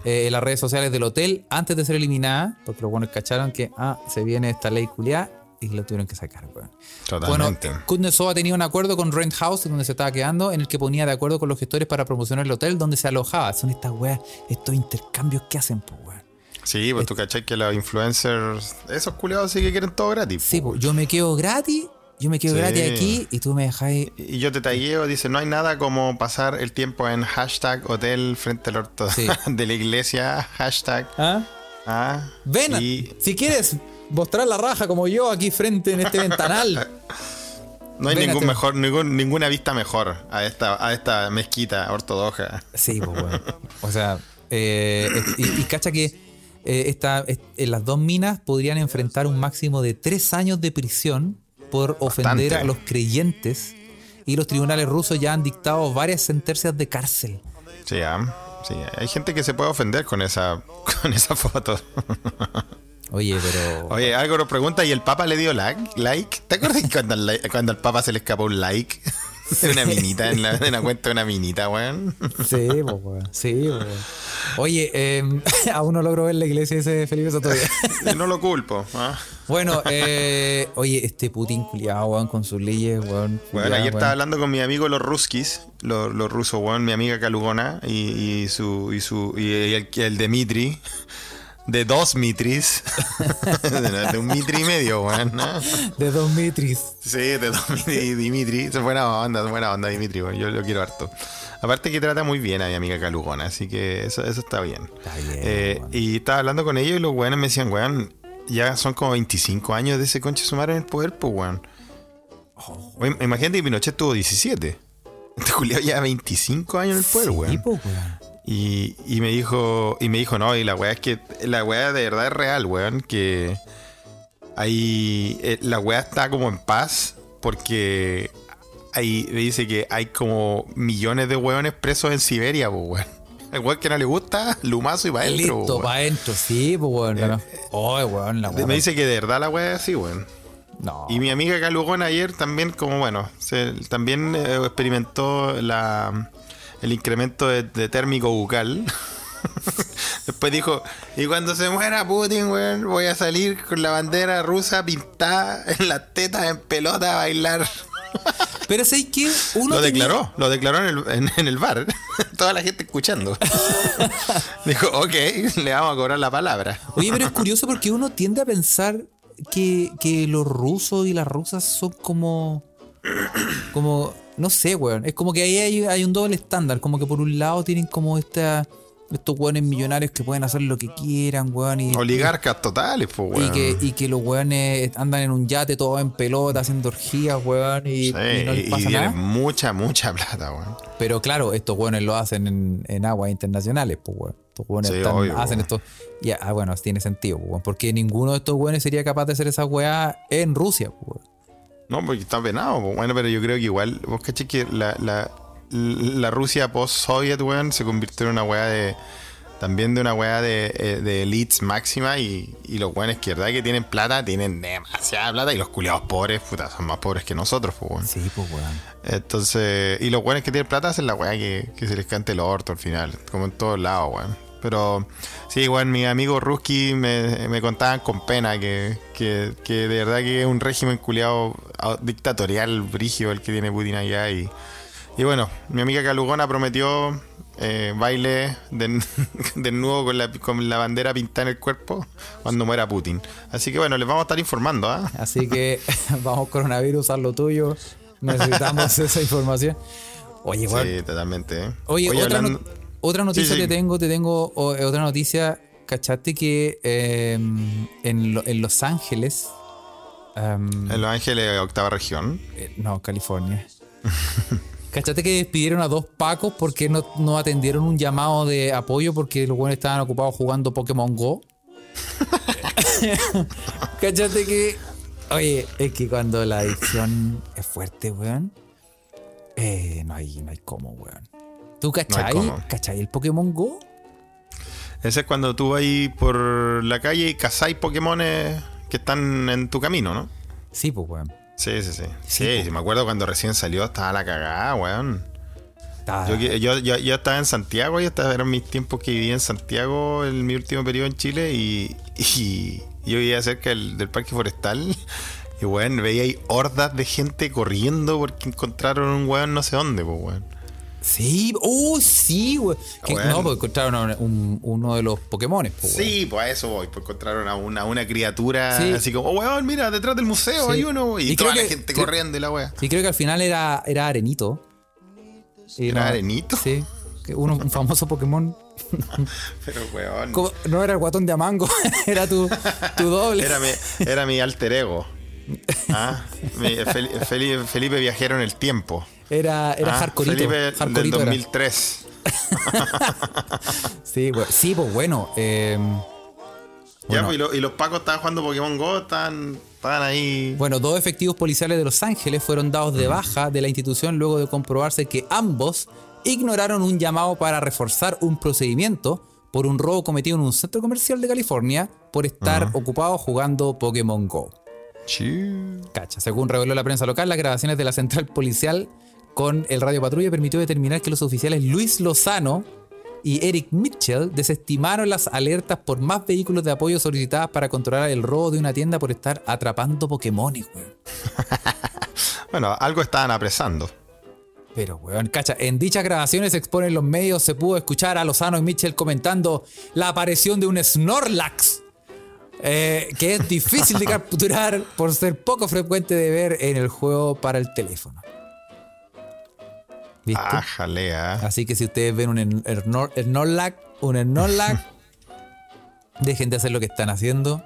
eh, en las redes sociales del hotel antes de ser eliminada, porque los buenos cacharon que ah, se viene esta ley culiada y lo tuvieron que sacar. weón. Totalmente. Bueno, Kuznetsova tenía un acuerdo con Rent House donde se estaba quedando, en el que ponía de acuerdo con los gestores para promocionar el hotel donde se alojaba. Son estas weas, estos intercambios que hacen, pues, weón. sí, pues tú cachai que los influencers, esos culiados sí que quieren todo gratis. Sí, po. pues, yo me quedo gratis, yo me quedo Sí. gratis aquí y tú me dejáis. Y yo te tagueo, dice, no hay nada como pasar el tiempo en hashtag hotel frente al orto Sí. de la iglesia, hashtag. ¿Ah? Ah, Ven, y si quieres mostrar la raja como yo aquí frente en este ventanal. no hay ven ningún mejor, ningún, ninguna vista mejor a esta, a esta mezquita ortodoxa. Sí, pues, weón. O sea, Eh, y, y cacha que eh, esta- est- las dos minas podrían enfrentar un máximo de tres años de prisión por ofender Bastante. a los creyentes. Y los tribunales rusos ya han dictado varias sentencias de cárcel. Sí, ah, sí, hay gente que se puede ofender con esa, con esa foto. Oye, pero. Oye, algo nos pregunta, ¿y el Papa le dio like? like? ¿Te acuerdas cuando li- cuando al Papa se le escapó un like? Una minita, en la, en la cuenta de una minita, weón. Sí, po, weón. Sí, weón. Oye, eh, aún no logro ver la iglesia ese Felipe todavía. No lo culpo. ¿ah? Bueno, eh, oye, este Putin culiado, weón, con sus leyes, weón. Bueno, ayer weón. estaba hablando con mi amigo los ruskis, los, los rusos, weón, mi amiga Calugona y, y su y su y el, el Dimitri, de dos Mitris, de un Mitri y medio, weón, ¿no? De dos mitris. Sí, de dos Mitri, Dimitri, es buena onda, es buena onda Dimitri, weón, yo lo quiero harto. Aparte que trata muy bien a mi amiga Calugona, así que eso, eso está bien. Está bien, Eh, y estaba hablando con ellos y los weones me decían, weón, ya son como 25 años de ese conche sumar en el poder, pues weón. Oye, imagínate que Pinochet tuvo 17. Este Julio ya 25 años en el poder, Sí, weón. po, weón. Y, y me dijo, y me dijo, no, y la weá es que la weá de verdad es real, weón, que hay eh, la weá está como en paz porque ahí dice que hay como millones de weones presos en Siberia, weón. El weón que no le gusta, lumazo y para adentro. Listo, weón. para adentro, sí, pues, weón. Oye, weón, la Me weón. dice que de verdad la weá es así, weón. No. Y mi amiga Calugón ayer también, como bueno, se, también eh, experimentó la, el incremento de, de térmico bucal. Después dijo, y cuando se muera Putin, weón, voy a salir con la bandera rusa pintada en las tetas en pelota a bailar. Pero ¿sabes qué? Uno Lo tenía- declaró, lo declaró en el, en, en el bar. Toda la gente escuchando. dijo, ok, le vamos a cobrar la palabra. Oye, pero es curioso porque uno tiende a pensar que, que los rusos y las rusas son como. Como. No sé, weón. Es como que ahí hay, hay un doble estándar. Como que por un lado tienen como esta, estos weones millonarios que pueden hacer lo que quieran, weón. Y, Oligarcas totales, pues, y weón. que, y que los weones andan en un yate todos en pelota haciendo orgías, weón. Y, Sí, y no les y pasa tienen nada. mucha, mucha plata, weón. Pero claro, estos weones lo hacen en, en aguas internacionales, pues weón. Estos weones Sí, están- obvio, hacen weón. esto. Ya, ah, bueno, tiene sentido, weón. Porque ninguno de estos weones sería capaz de hacer esa weá en Rusia, pues, weón. No, porque está penado. Bueno, pero yo creo que igual, vos caché que la, la, la Rusia post-Soviet, weón, se convirtió en una weá de. También de una weá de, eh, de elites máxima y, y los weones que verdad que tienen plata, tienen demasiada plata y los culiados pobres, puta, son más pobres que nosotros, pues, weón. Sí, pues, weón. Entonces, y los weones que tienen plata hacen la weá que, que se les cante el orto al final, como en todos lados, weón. Pero sí, weón, mis amigos Ruski me, me contaban con pena que, que, que de verdad que es un régimen culiado dictatorial, brigio el que tiene Putin allá. Y, y bueno, mi amiga Calugona prometió eh, baile de, desnudo con la, con la bandera pintada en el cuerpo cuando muera Putin. Así que bueno, les vamos a estar informando, ¿ah? Así que vamos, coronavirus, haz lo tuyo. Necesitamos esa información. Oye, weón. Sí, totalmente. ¿eh? Oye, otra, hablando- no- otra noticia sí. te tengo, te tengo o- eh, otra noticia. ¿Cachaste que eh, en, Lo- en Los Ángeles, em, En Los Ángeles, octava región. eh, no, California, ¿cachaste que despidieron a dos pacos porque no, no atendieron un llamado de apoyo porque los buenos estaban ocupados jugando Pokémon Go? ¿Cachaste que, oye, es que cuando la adicción es fuerte, weón, eh, no, hay, no hay cómo, weón. ¿Tú cachai, cómo. cachai el Pokémon Go? Ese es cuando tú vas por la calle y cazáis Pokémones que están en tu camino, ¿no? Sí, pues, weón. Sí, sí, sí. Sí, Sí, sí, me acuerdo cuando recién salió, estaba la cagada, weón. Yo, yo, yo, yo estaba en Santiago, yo estaba, eran mis tiempos que viví en Santiago en mi último periodo en Chile y, y yo vivía cerca del, del parque forestal y weón, veía ahí hordas de gente corriendo porque encontraron un weón no sé dónde, pues weón. Sí, oh, sí, güey. Bueno. No, porque encontraron a un- uno de los Pokémon. Pues. Sí, pues a eso voy, pues encontraron a una, una criatura Sí. así como, oh weón, mira, detrás del museo Sí. hay uno y, Y toda creo la que- gente creo- corriendo y la wea. Sí, creo que al final era, era Arenito. ¿Era Arenito? Sí. uno- un famoso Pokémon. Pero weón. Como- no era el guatón de Amango, era tu, tu doble. Era mi, era mi alter ego. Ah, mi- Felipe, Felipe viajero en el tiempo. Era, era Ah, Hardcoreito. Felipe del Hardcoreito era. 2003. sí, pues, sí, pues bueno. eh, Ya, Bueno. pues, y, lo- y los pacos estaban jugando Pokémon Go, estaban, estaban ahí. Bueno, dos efectivos policiales de Los Ángeles fueron dados de baja de la institución luego de comprobarse que ambos ignoraron un llamado para reforzar un procedimiento por un robo cometido en un centro comercial de California por estar ocupados jugando Pokémon Go. Sí. Cacha. Según reveló la prensa local, las grabaciones de la central policial con el radio patrulla permitió determinar que los oficiales Luis Lozano y Eric Mitchell desestimaron las alertas por más vehículos de apoyo solicitadas para controlar el robo de una tienda por estar atrapando Pokémon. Bueno, algo estaban apresando. Pero, weón, cacha, en dichas grabaciones se exponen los medios, se pudo escuchar a Lozano y Mitchell comentando la aparición de un Snorlax, eh, que es difícil de capturar por ser poco frecuente de ver en el juego para el teléfono. ¿Viste? Ah, jalea. Así que si ustedes ven un Snor- Snorlax, un Snorlax, dejen de hacer lo que están haciendo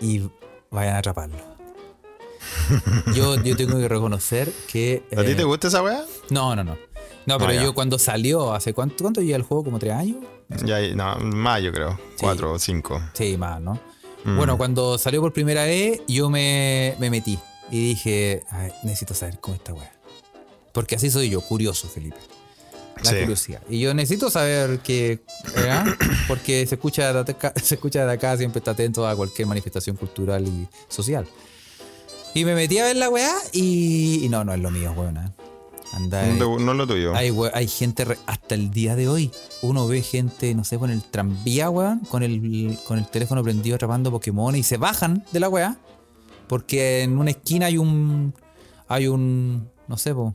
y vayan a atraparlo. Yo, yo tengo que reconocer que... ¿A ti eh, te gusta esa weá? no, no, no. No, pero Ah, yo cuando salió, ¿hace cuánto, cuánto lleva el juego? ¿Como tres años? Ya, no, más yo creo. Cuatro o cinco. Sí, más, ¿no? Mm. Bueno, cuando salió por primera vez, yo me, me metí y dije, "Ay, necesito saber cómo está weá. Porque así soy yo, curioso, Felipe. La Sí. curiosidad. Y yo necesito saber que. ¿eh? Porque se escucha, de acá, se escucha de acá, siempre está atento a cualquier manifestación cultural y social. Y me metí a ver la weá y, y no, no es lo mío, weón. ¿eh? Anda, eh, No, no es lo tuyo. hay, hay gente, re- hasta el día de hoy, uno ve gente, no sé, con el tranvía, weón, con el, con el teléfono prendido atrapando Pokémon y se bajan de la weá. Porque en una esquina hay un. Hay un. No sé, po,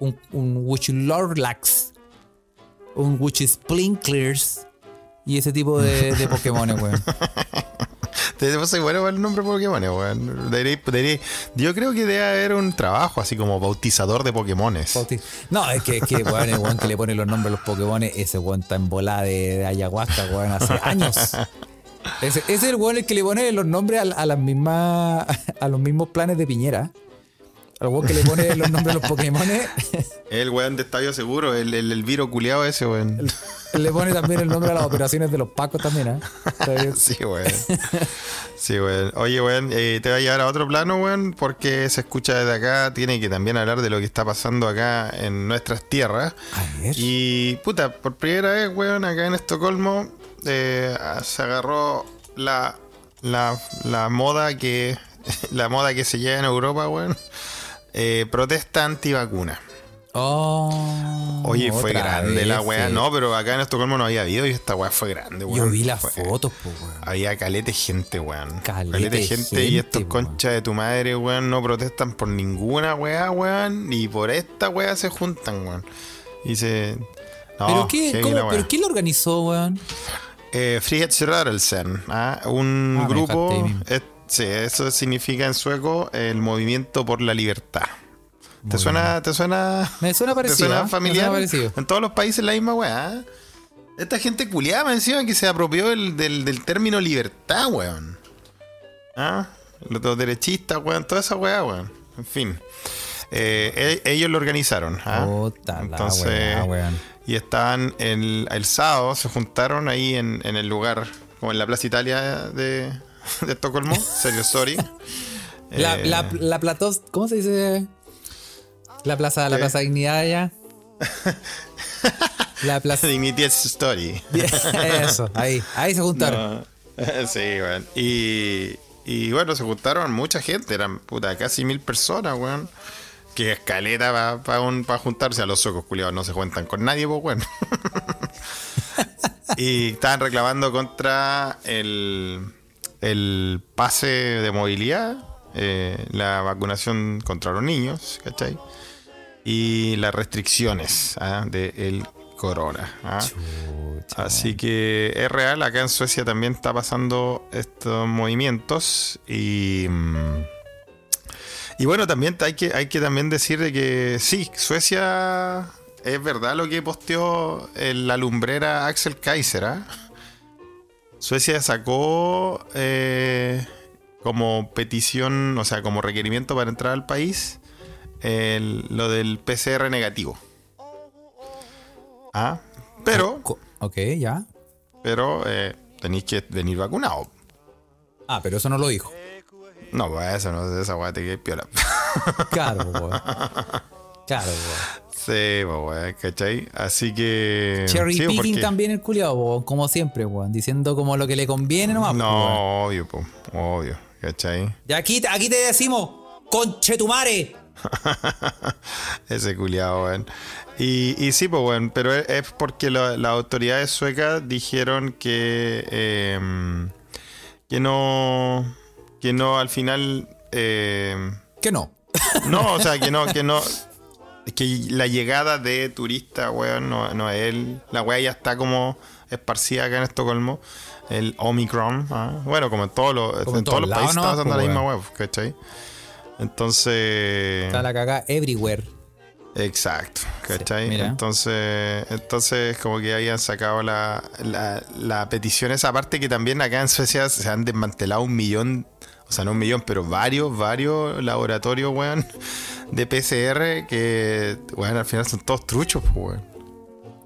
un, un Wuchilorlax. Un Wuchisplinklers. Y ese tipo de, de Pokémon, weón. Te soy bueno para el nombre Pokémon, weón. Debería- debería- yo creo que debe haber un trabajo así como bautizador de Pokémones. No, es que, es que weón, el weón que le pone los nombres a los Pokémon, ese weón está en bola de, de ayahuasca, weón, hace años. Ese, ese es el weón el que le pone los nombres a, a las mismas, a los mismos planes de Piñera. Al weón que le pone los nombres a los Pokémon, El weón de Estadio Seguro, el, el, el viro culiado ese, weón. le pone también el nombre a las operaciones de los Pacos también, ¿eh? Sí, weón. Sí, weón. Oye, weón, eh, te voy a llevar a otro plano, weón, porque se escucha desde acá. Tiene que también hablar de lo que está pasando acá en nuestras tierras. A ver. Y, puta, por primera vez, weón, acá en Estocolmo eh, se agarró la, la, la moda que la moda que se lleva en Europa, weón. Eh, protesta antivacuna. Oh, Oye, fue grande vez, la weá. No, pero acá en Estocolmo no había habido y esta weá fue grande, weón. Yo vi las Fue- fotos, pues, weón. Había calete gente, weón. Calete gente, y estos po, conchas de tu madre, weón, no protestan por ninguna weá, weón. Y por esta weá se juntan, weón. Y se. No, ¿Pero, qué, cómo-. ¿Pero quién lo organizó, weón? Eh, Frihetsrörelsen, ¿ah? un Ah, grupo. Sí, eso significa en sueco el movimiento por la libertad. ¿Te suena, ¿Te suena? Me suena ¿Te parecido. suena ¿eh? Me familiar? suena parecido. En todos los países la misma weá. Esta gente culiada encima que se apropió del, del, del término libertad, weón. ¿Ah? Los, los derechistas, weón, toda esa weá, weón. En fin. Eh, e- ellos lo organizaron. ¿ah? Puta la weá, weón. Y estaban el, el sábado, se juntaron ahí en, en el lugar, como en la Plaza Italia de, de Estocolmo, Serio Sorry. La, Eh, la, la platos, ¿cómo se dice? La plaza, la ¿Qué? plaza Dignidad allá. La plaza. Dignity Story. Eso, ahí, ahí se juntaron. No. Sí, weón. Y, y bueno, se juntaron mucha gente, eran puta, casi mil personas, weón. Que escaleta para pa juntarse a los socos culiados, no se cuentan con nadie, pues weón. y estaban reclamando contra el, el pase de movilidad, eh, la vacunación contra los niños, ¿cachai? Y las restricciones ¿ah? del corona. ¿ah? Así que es real, acá en Suecia también está pasando estos movimientos y... mm, Y bueno, también hay que, hay que también decir de que sí, Suecia es verdad lo que posteó el- la lumbrera Axel Kaiser. ¿ah? Suecia sacó eh, como petición, o sea, como requerimiento para entrar al país, el- lo del PCR negativo. Ah, pero, Co- Ok, ya. pero eh, tenéis que venir vacunado. Ah, pero eso no lo dijo. No, pues eso no, esa weá te queda piola. Claro, weón. Claro, weón. Sí, pues weón, ¿cachai? Así que. Cherry sí, picking porque- también el culiado, como siempre, weón. Diciendo como lo que le conviene nomás. po. No, obvio, pues, obvio, ¿cachai? Y aquí, aquí te decimos, conchetumare. Ese culiado, weón. Y, y sí, pues, weón, pero es, porque las autoridades suecas dijeron que. eh, que no. que no al final. eh, Que no. no, o sea, que no, que no. Que la llegada de turistas, weón, no, no es él. La weá ya está como esparcida acá en Estocolmo. El Omicron. ¿ah? Bueno, como en todos los, Como en todos todos los países está nomás, pasando pues, la misma web, ¿cachai? Entonces. Está la cagada everywhere. Exacto, ¿cachai? mira. entonces, entonces como que habían sacado la, la, la petición esa parte que también acá en Suecia se han desmantelado un millón, o sea, no un millón, pero varios, varios laboratorios, weón, de PCR que, weón, al final son todos truchos, pues, weón.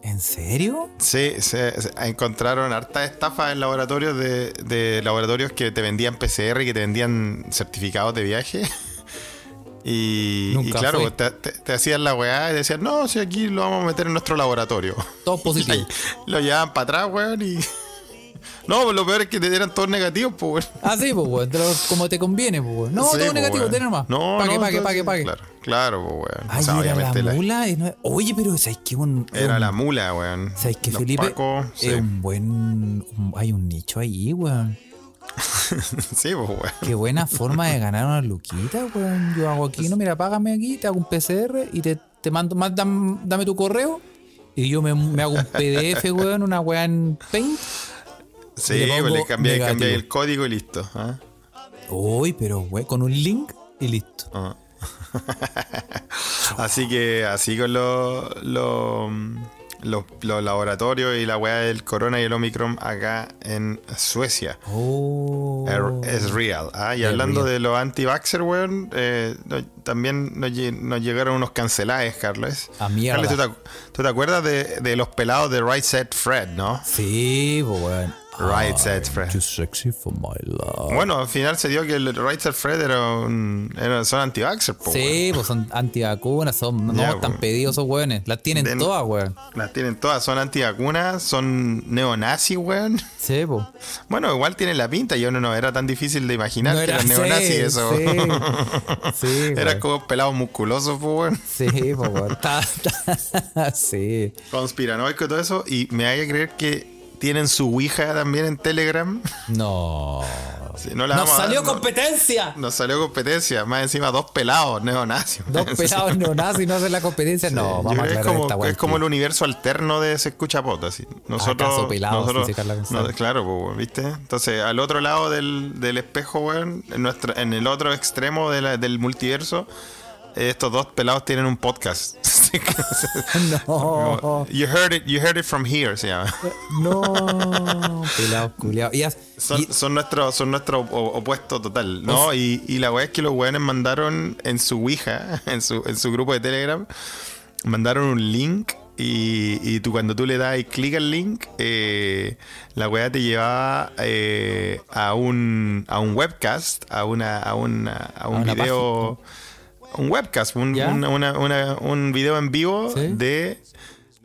¿En serio? Sí, se, se- encontraron hartas estafas en laboratorios de, de laboratorios que te vendían PCR y que te vendían certificados de viaje. Y, y claro, te, te- te hacían la weá y decían, no, si aquí lo vamos a meter en nuestro laboratorio. Todo positivo. lo llevaban para atrás, weón, y. No, pues lo peor es que te eran todos negativos, pues, weón. Ah, sí, pues, weón. como te conviene, pues, weón. No, Sí, todo pues, negativo, ten nomás. No, pague, no, pague, pague, pague. Claro, claro, pues, weón. Ay, O sea, era la obviamente la- mula. y no- Oye, pero ¿sabes qué? Un, era un- la mula, weón. ¿Sabes qué, Los Felipe? sí. Es un buen. un- hay un nicho ahí, weón. sí, pues, weón. Qué buena forma de ganar una luquita, weón. Yo hago aquí, no, mira, págame aquí, te hago un PCR y te, te mando, más, dam- dame tu correo. Y yo me, me hago un PDF, weón, una weá en Paint. Sí, le pues, le cambié, cambié el código y listo. ¿ah? Uy, pero, weón, con un link y listo. Ah. Así que así con los los laboratorios y la weá del corona y el Omicron acá en Suecia. Oh. Es real. ¿ah? Y Es hablando real. de los anti-vaxxer, weón, eh, no- también nos, lle- nos llegaron unos cancelajes, Carlos. A mierda. Carlos, ¿tú te, acu- tú te acuerdas de, de los pelados de Right Set Fred, no? Sí, pues, weón. Right Set Fred. Too sexy for my love. Bueno, al final se dio que el Right Set Fred era un, era, son weón. Sí, pues son antivacunas, son, no Ya, están pues. pedidos esos weones. Las tienen todas, weón. Las tienen todas, son antivacunas, son neonazis, weón. Sí, pues. Bueno, igual tienen la pinta, yo no, no, era tan difícil de imaginar No que era eran neonazis sí, eso. Sí, sí Eran como pelados musculosos, pues, weón. Sí, pues, weón. Sí. Conspiranoico y todo eso. Y me hay que creer que tienen su Ouija también en Telegram. No. Sí, no la ¡Nos vamos a dar, salió no- competencia! Nos salió competencia. Más encima, dos pelados neonazis. Dos pelados neonazis no hacen la competencia. No, vamos a es como, esta es como el universo alterno de Se Escucha Pota. así. Nosotros, ¿Acaso pelados, nosotros- no, claro, pues, ¿viste? Entonces, al otro lado del, del espejo, weón, en, nuestra, en el otro extremo de la- del multiverso, estos dos pelados tienen un podcast. No. you heard it, you heard it from here, se llama. No. Pelados culiados. Y as- Son, y- son nuestro, son nuestro opuesto total, ¿no? Y, y la weá es que los weones mandaron en su Ouija, en su, en su grupo de Telegram, mandaron un link y, y tú cuando tú le das clic al link, eh, la weá te llevaba eh, a un a un webcast, a una a, una, a un video, un webcast, un, ¿Ya? una- una- una- un video en vivo Sí. de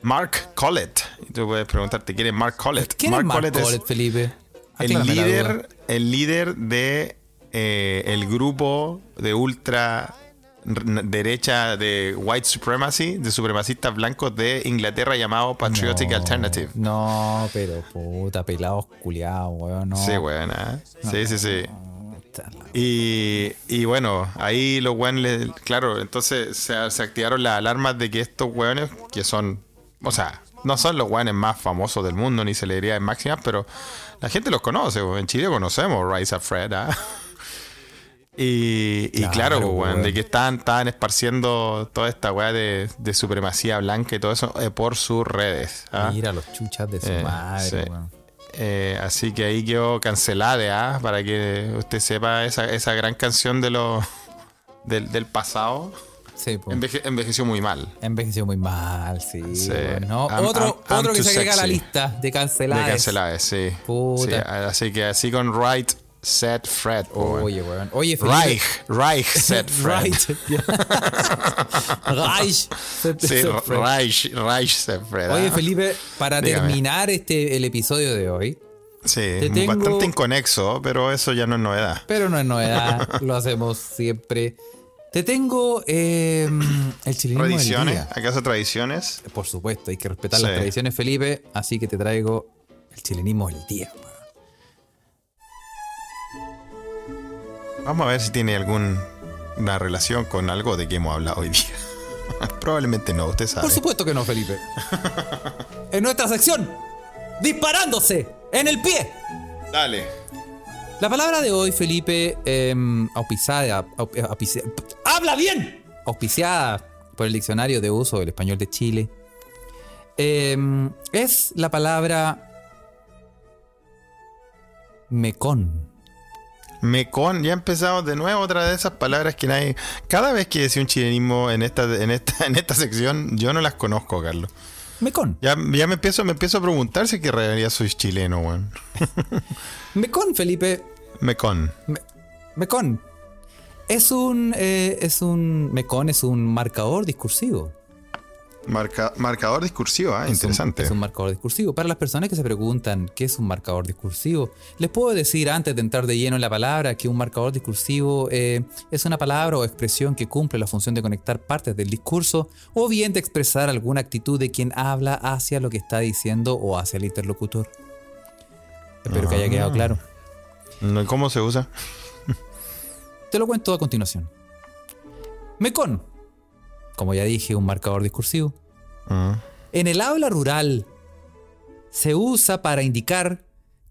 Mark Collett. Y tú puedes preguntarte quién es Mark Collett. ¿Quién es Mark Collett es- Felipe? el líder, el líder de eh, el grupo de ultra derecha de white supremacy, de supremacistas blancos de Inglaterra llamado Patriotic No, Alternative. No, pero puta, pelados culiados, weón. No. Sí, weón. ¿ah? Sí, sí, sí. Y, y bueno, ahí los weones, claro, entonces se, se activaron las alarmas de que estos weones, que son, o sea, no son los weones más famosos del mundo ni celebridades máximas, pero la gente los conoce, en Chile conocemos Rise of Fred, ¿ah? Y, y Claro, claro, weón, weón. de que estaban, estaban esparciendo toda esta weá de, de supremacía blanca y todo eso eh, por sus redes. ¿ah? Mira los chuchas de su Eh, madre, sí. weón. Eh, así que ahí quedó cancelada, ¿ah? para que usted sepa esa, esa gran canción de los del, del pasado. Sí. Enveje- envejeció muy mal. Envejeció muy mal, sí. Sí. bueno. I'm- otro I'm- I'm otro que se agrega a la lista de canceladas. De canceladas, sí. Puta. Sí, así que así con Right, Set, Fred. po, weón. Oye, weón. Oye, Felipe. Reich, Reich, Set, Fred. Reich. Sí, Reich, Reich, Set, Fred. Oye, ah. Felipe, para Dígame. terminar este el episodio de hoy, Sí, tengo- bastante inconexo, pero eso ya no es novedad. pero no es novedad, lo hacemos siempre. Te tengo eh, el chilenismo del día. ¿Acaso tradiciones? Por supuesto, hay que respetar Sí. las tradiciones, Felipe, así que te traigo el chilenismo del día. Vamos a ver si tiene alguna relación con algo de que hemos hablado hoy día. Probablemente no, usted sabe. Por supuesto que no, Felipe. en nuestra sección, disparándose en el pie. Dale. La palabra de hoy, Felipe, eh, auspiciada, au- auspici- ¡Habla bien! Auspiciada por el Diccionario de Uso del Español de Chile, eh, es la palabra mecón. Mecón, ya empezamos de nuevo otra de esas palabras que nadie. Cada vez que decía un chilenismo en esta, en esta, en esta sección, yo no las conozco, Carlos. Mecón. Ya, ya me empiezo, me empiezo a preguntar si que realidad soy chileno, weón. Mecón, Felipe. Mecón. Me- mecón. Es un, eh, es un. Mecón es un marcador discursivo. Marca- marcador discursivo, ah, Es un- interesante. Es un, marcador discursivo. Para las personas que se preguntan qué es un marcador discursivo, les puedo decir antes de entrar de lleno en la palabra que un marcador discursivo eh, es una palabra o expresión que cumple la función de conectar partes del discurso o bien de expresar alguna actitud de quien habla hacia lo que está diciendo o hacia el interlocutor. Espero que haya quedado claro. No, ¿Cómo se usa? Te lo cuento a continuación. Mecón, como ya dije, un marcador discursivo. Ah. En el habla rural se usa para indicar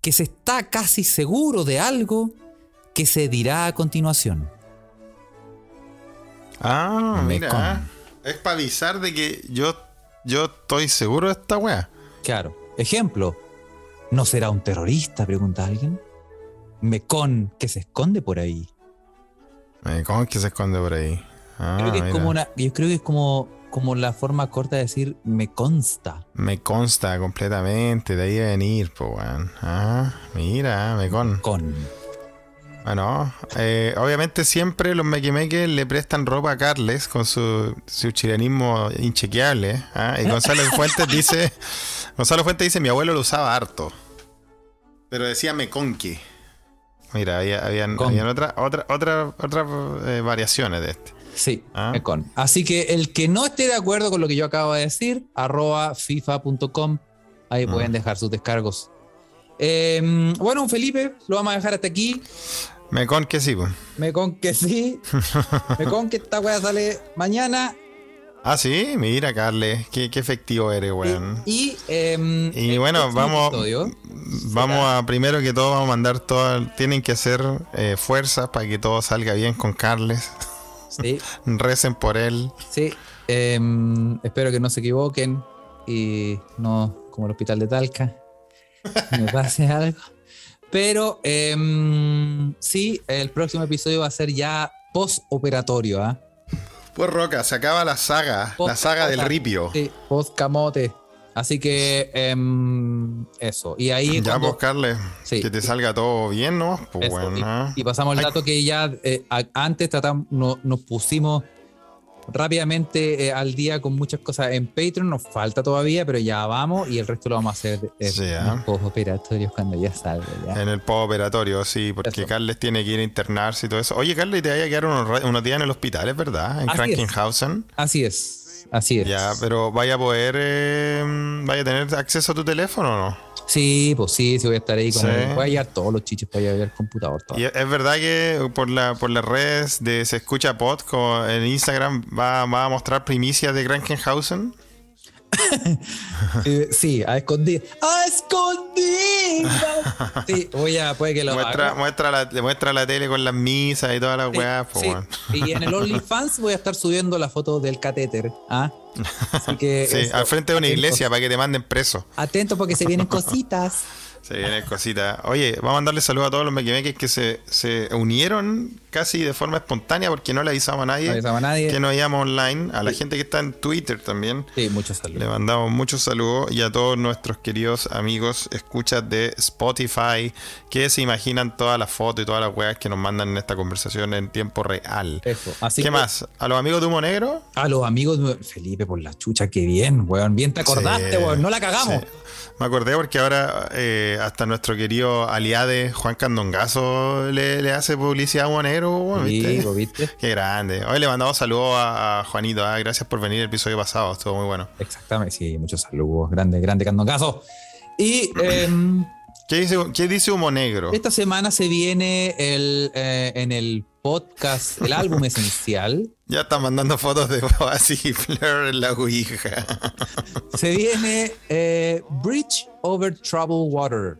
que se está casi seguro de algo que se dirá a continuación. Ah, Mecón. mira. Es para avisar de que yo, yo estoy seguro de esta weá. Claro. Ejemplo. ¿No será un terrorista? Pregunta alguien. Mecón, que se esconde por ahí. Eh, ¿Cómo es que se esconde por ahí? Ah, Creo que es mira. como una, yo creo que es como, como la forma corta de decir me consta. Me consta completamente, de ahí a venir, pues, weón. Ah, mira, me con. Con. Bueno, eh, obviamente siempre los mequimeques le prestan ropa a Carles con su, su chilenismo inchequeable. ¿ah? Y Gonzalo Fuentes dice: Gonzalo Fuentes dice: Mi abuelo lo usaba harto. Pero decía meconque. Mira, había, habían, habían otra, otra, otra, otras eh, variaciones de este. Sí, Ah. Mecón. Así que el que no esté de acuerdo con lo que yo acabo de decir, arroba fifa.com, ahí Ah. pueden dejar sus descargos. Eh, bueno, Felipe, lo vamos a dejar hasta aquí. Meconque sí, pues. Mecón que sí. Mecón que esta weá sale mañana. Ah, sí, mira, Carles, qué, qué efectivo eres, weón. Y, em, Y el bueno, vamos, vamos a primero que todo vamos a mandar todo, tienen que hacer eh, fuerzas para que todo salga bien con Carles. Sí, Recen por él. sí. Em, espero que no se equivoquen y no como el hospital de Talca me pase algo. Pero em, sí, el próximo episodio va a ser ya post-operatorio, ¿ah? Pues Roca, se acaba la saga, la saga del ripio. Sí, post-camote. Así que em, eso. Y ahí Ya, cuando- pues Carles, Sí. que te salga todo bien, ¿no? Pues Eso, bueno. y, y pasamos el Ay. dato que ya eh, antes tratamos, no- nos pusimos rápidamente eh, al día con muchas cosas en Patreon. Nos falta todavía, pero ya vamos y el resto lo vamos a hacer eh, Sí, en los operatorios cuando ya salga. ya. En el postoperatorio, sí, porque Eso. Carles tiene que ir a internarse y todo eso. Oye, Carles, te vaya a quedar unos, unos días en el hospital, ¿es verdad? En Así es. Krankenhausen. Así es, así es. Ya, pero vaya a poder, eh, vaya a tener acceso a tu teléfono o no? Sí, pues sí, sí voy a estar ahí. Como, Sí. Voy a llevar todos los chichos para llevar el computador. todo. Y es verdad que por, la, por las redes de Se Escucha Pod en Instagram va, va a mostrar primicias de Krankenhausen. Eh, sí, a escondidas. ¡A escondidas! Sí, voy a, puede que lo Muestra, haga. muestra, la, muestra la tele con las misas y todas las Sí, weas. po, sí. Y en el OnlyFans voy a estar subiendo la foto del catéter. ¿ah? Así que. Sí, eso, al frente de una iglesia para que te manden preso. Atentos porque se vienen cositas. Se viene cosita. Oye, vamos a mandarle saludos a todos los mequimeques que se, se unieron casi de forma espontánea porque no le avisamos a nadie, No avisamos a nadie. que nos íbamos online. A la gente que está en Twitter también. Sí, muchos Le saludos. mandamos muchos saludos y a todos nuestros queridos amigos escuchas de Spotify que se imaginan todas las fotos y todas las weas que nos mandan en esta conversación en tiempo real. Eso. Así ¿Qué que más? ¿A los amigos de Humo Negro? A los amigos, de- Felipe, por la chucha, qué bien, weón. Bien te acordaste, Sí, weón. No la cagamos. sí. Me acordé porque ahora eh, hasta nuestro querido aliade Juan Candongazo le, le hace publicidad a Humo Negro, weón, ¿viste? Sí, ¿lo viste? Qué grande. Hoy le mandamos saludos a, a Juanito. ah, Gracias por venir el episodio pasado. Estuvo muy bueno. Exactamente, sí, muchos saludos. Grande, grande candongazo. Y em, ¿Qué dice, qué dice Humo Negro? esta semana se viene el, eh, en el podcast, el álbum esencial. Ya está mandando fotos de Boas y Fleur en la Ouija. Se viene eh, Bridge Over Troubled Water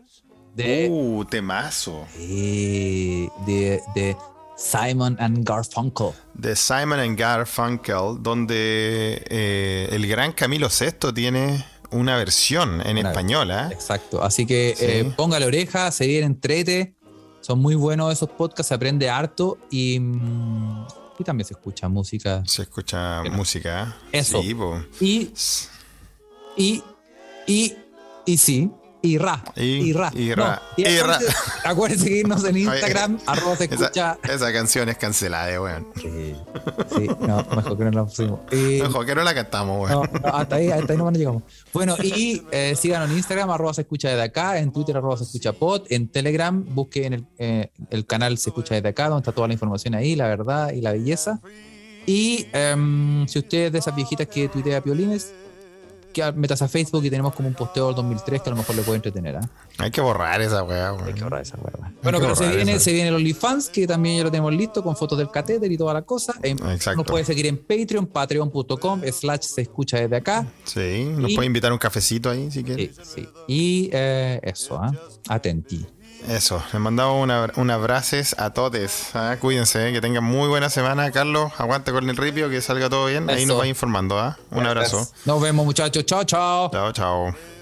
de, Uh, temazo. eh, de, de Simon and Garfunkel. De Simon and Garfunkel, donde eh, el gran Camilo VI tiene una versión en Una- español, ¿ah? Exacto. Así que Sí. eh, póngale oreja, se viene entrete. Son muy buenos esos podcasts, se aprende harto y, mm, y también se escucha música. Se escucha música. Eso. Sí. Y, y, y, y sí, y ra. Y- Y, ra. y No, ra. y Y ra. acuérdense, de seguirnos en Instagram, arroba se escucha. Esa, esa canción es cancelada, weón. Sí, sí, no, mejor que no la pusimos. Eh, Mejor que no la cantamos, No, weón. no, hasta ahí, hasta ahí nomás no llegamos. Bueno, y eh, síganos en Instagram, arroba se escucha desde acá, en Twitter, arroba se escucha pod, en Telegram, busquen el, eh, el canal se escucha desde acá, donde está toda la información ahí, la verdad y la belleza. Y em, si usted es de esas viejitas que tuitea piolines, que metas a Facebook y tenemos como un posteo del 2003 que a lo mejor le puede entretener. ¿ah? Hay que borrar esa weá. Hay que borrar esa. Hay Bueno, pero se viene, esa. se viene el OnlyFans, que también ya lo tenemos listo, con fotos del catéter y toda la cosa. Eh, Exacto. Nos puede seguir en Patreon, patreon.com, slash se escucha desde acá. Sí, nos Y- puede invitar un cafecito ahí si quiere. Sí, sí. Y eh, eso, ¿ah? Atenti. Eso, les mandamos un, abra- un abraces a todos. ¿ah? Cuídense, eh, que tengan muy buena semana. Carlos, aguante con el ripio, que salga todo bien. Ahí nos va informando. ¿ah? Un abrazo. Nos vemos, muchachos. Chao, chao. Chao, chao.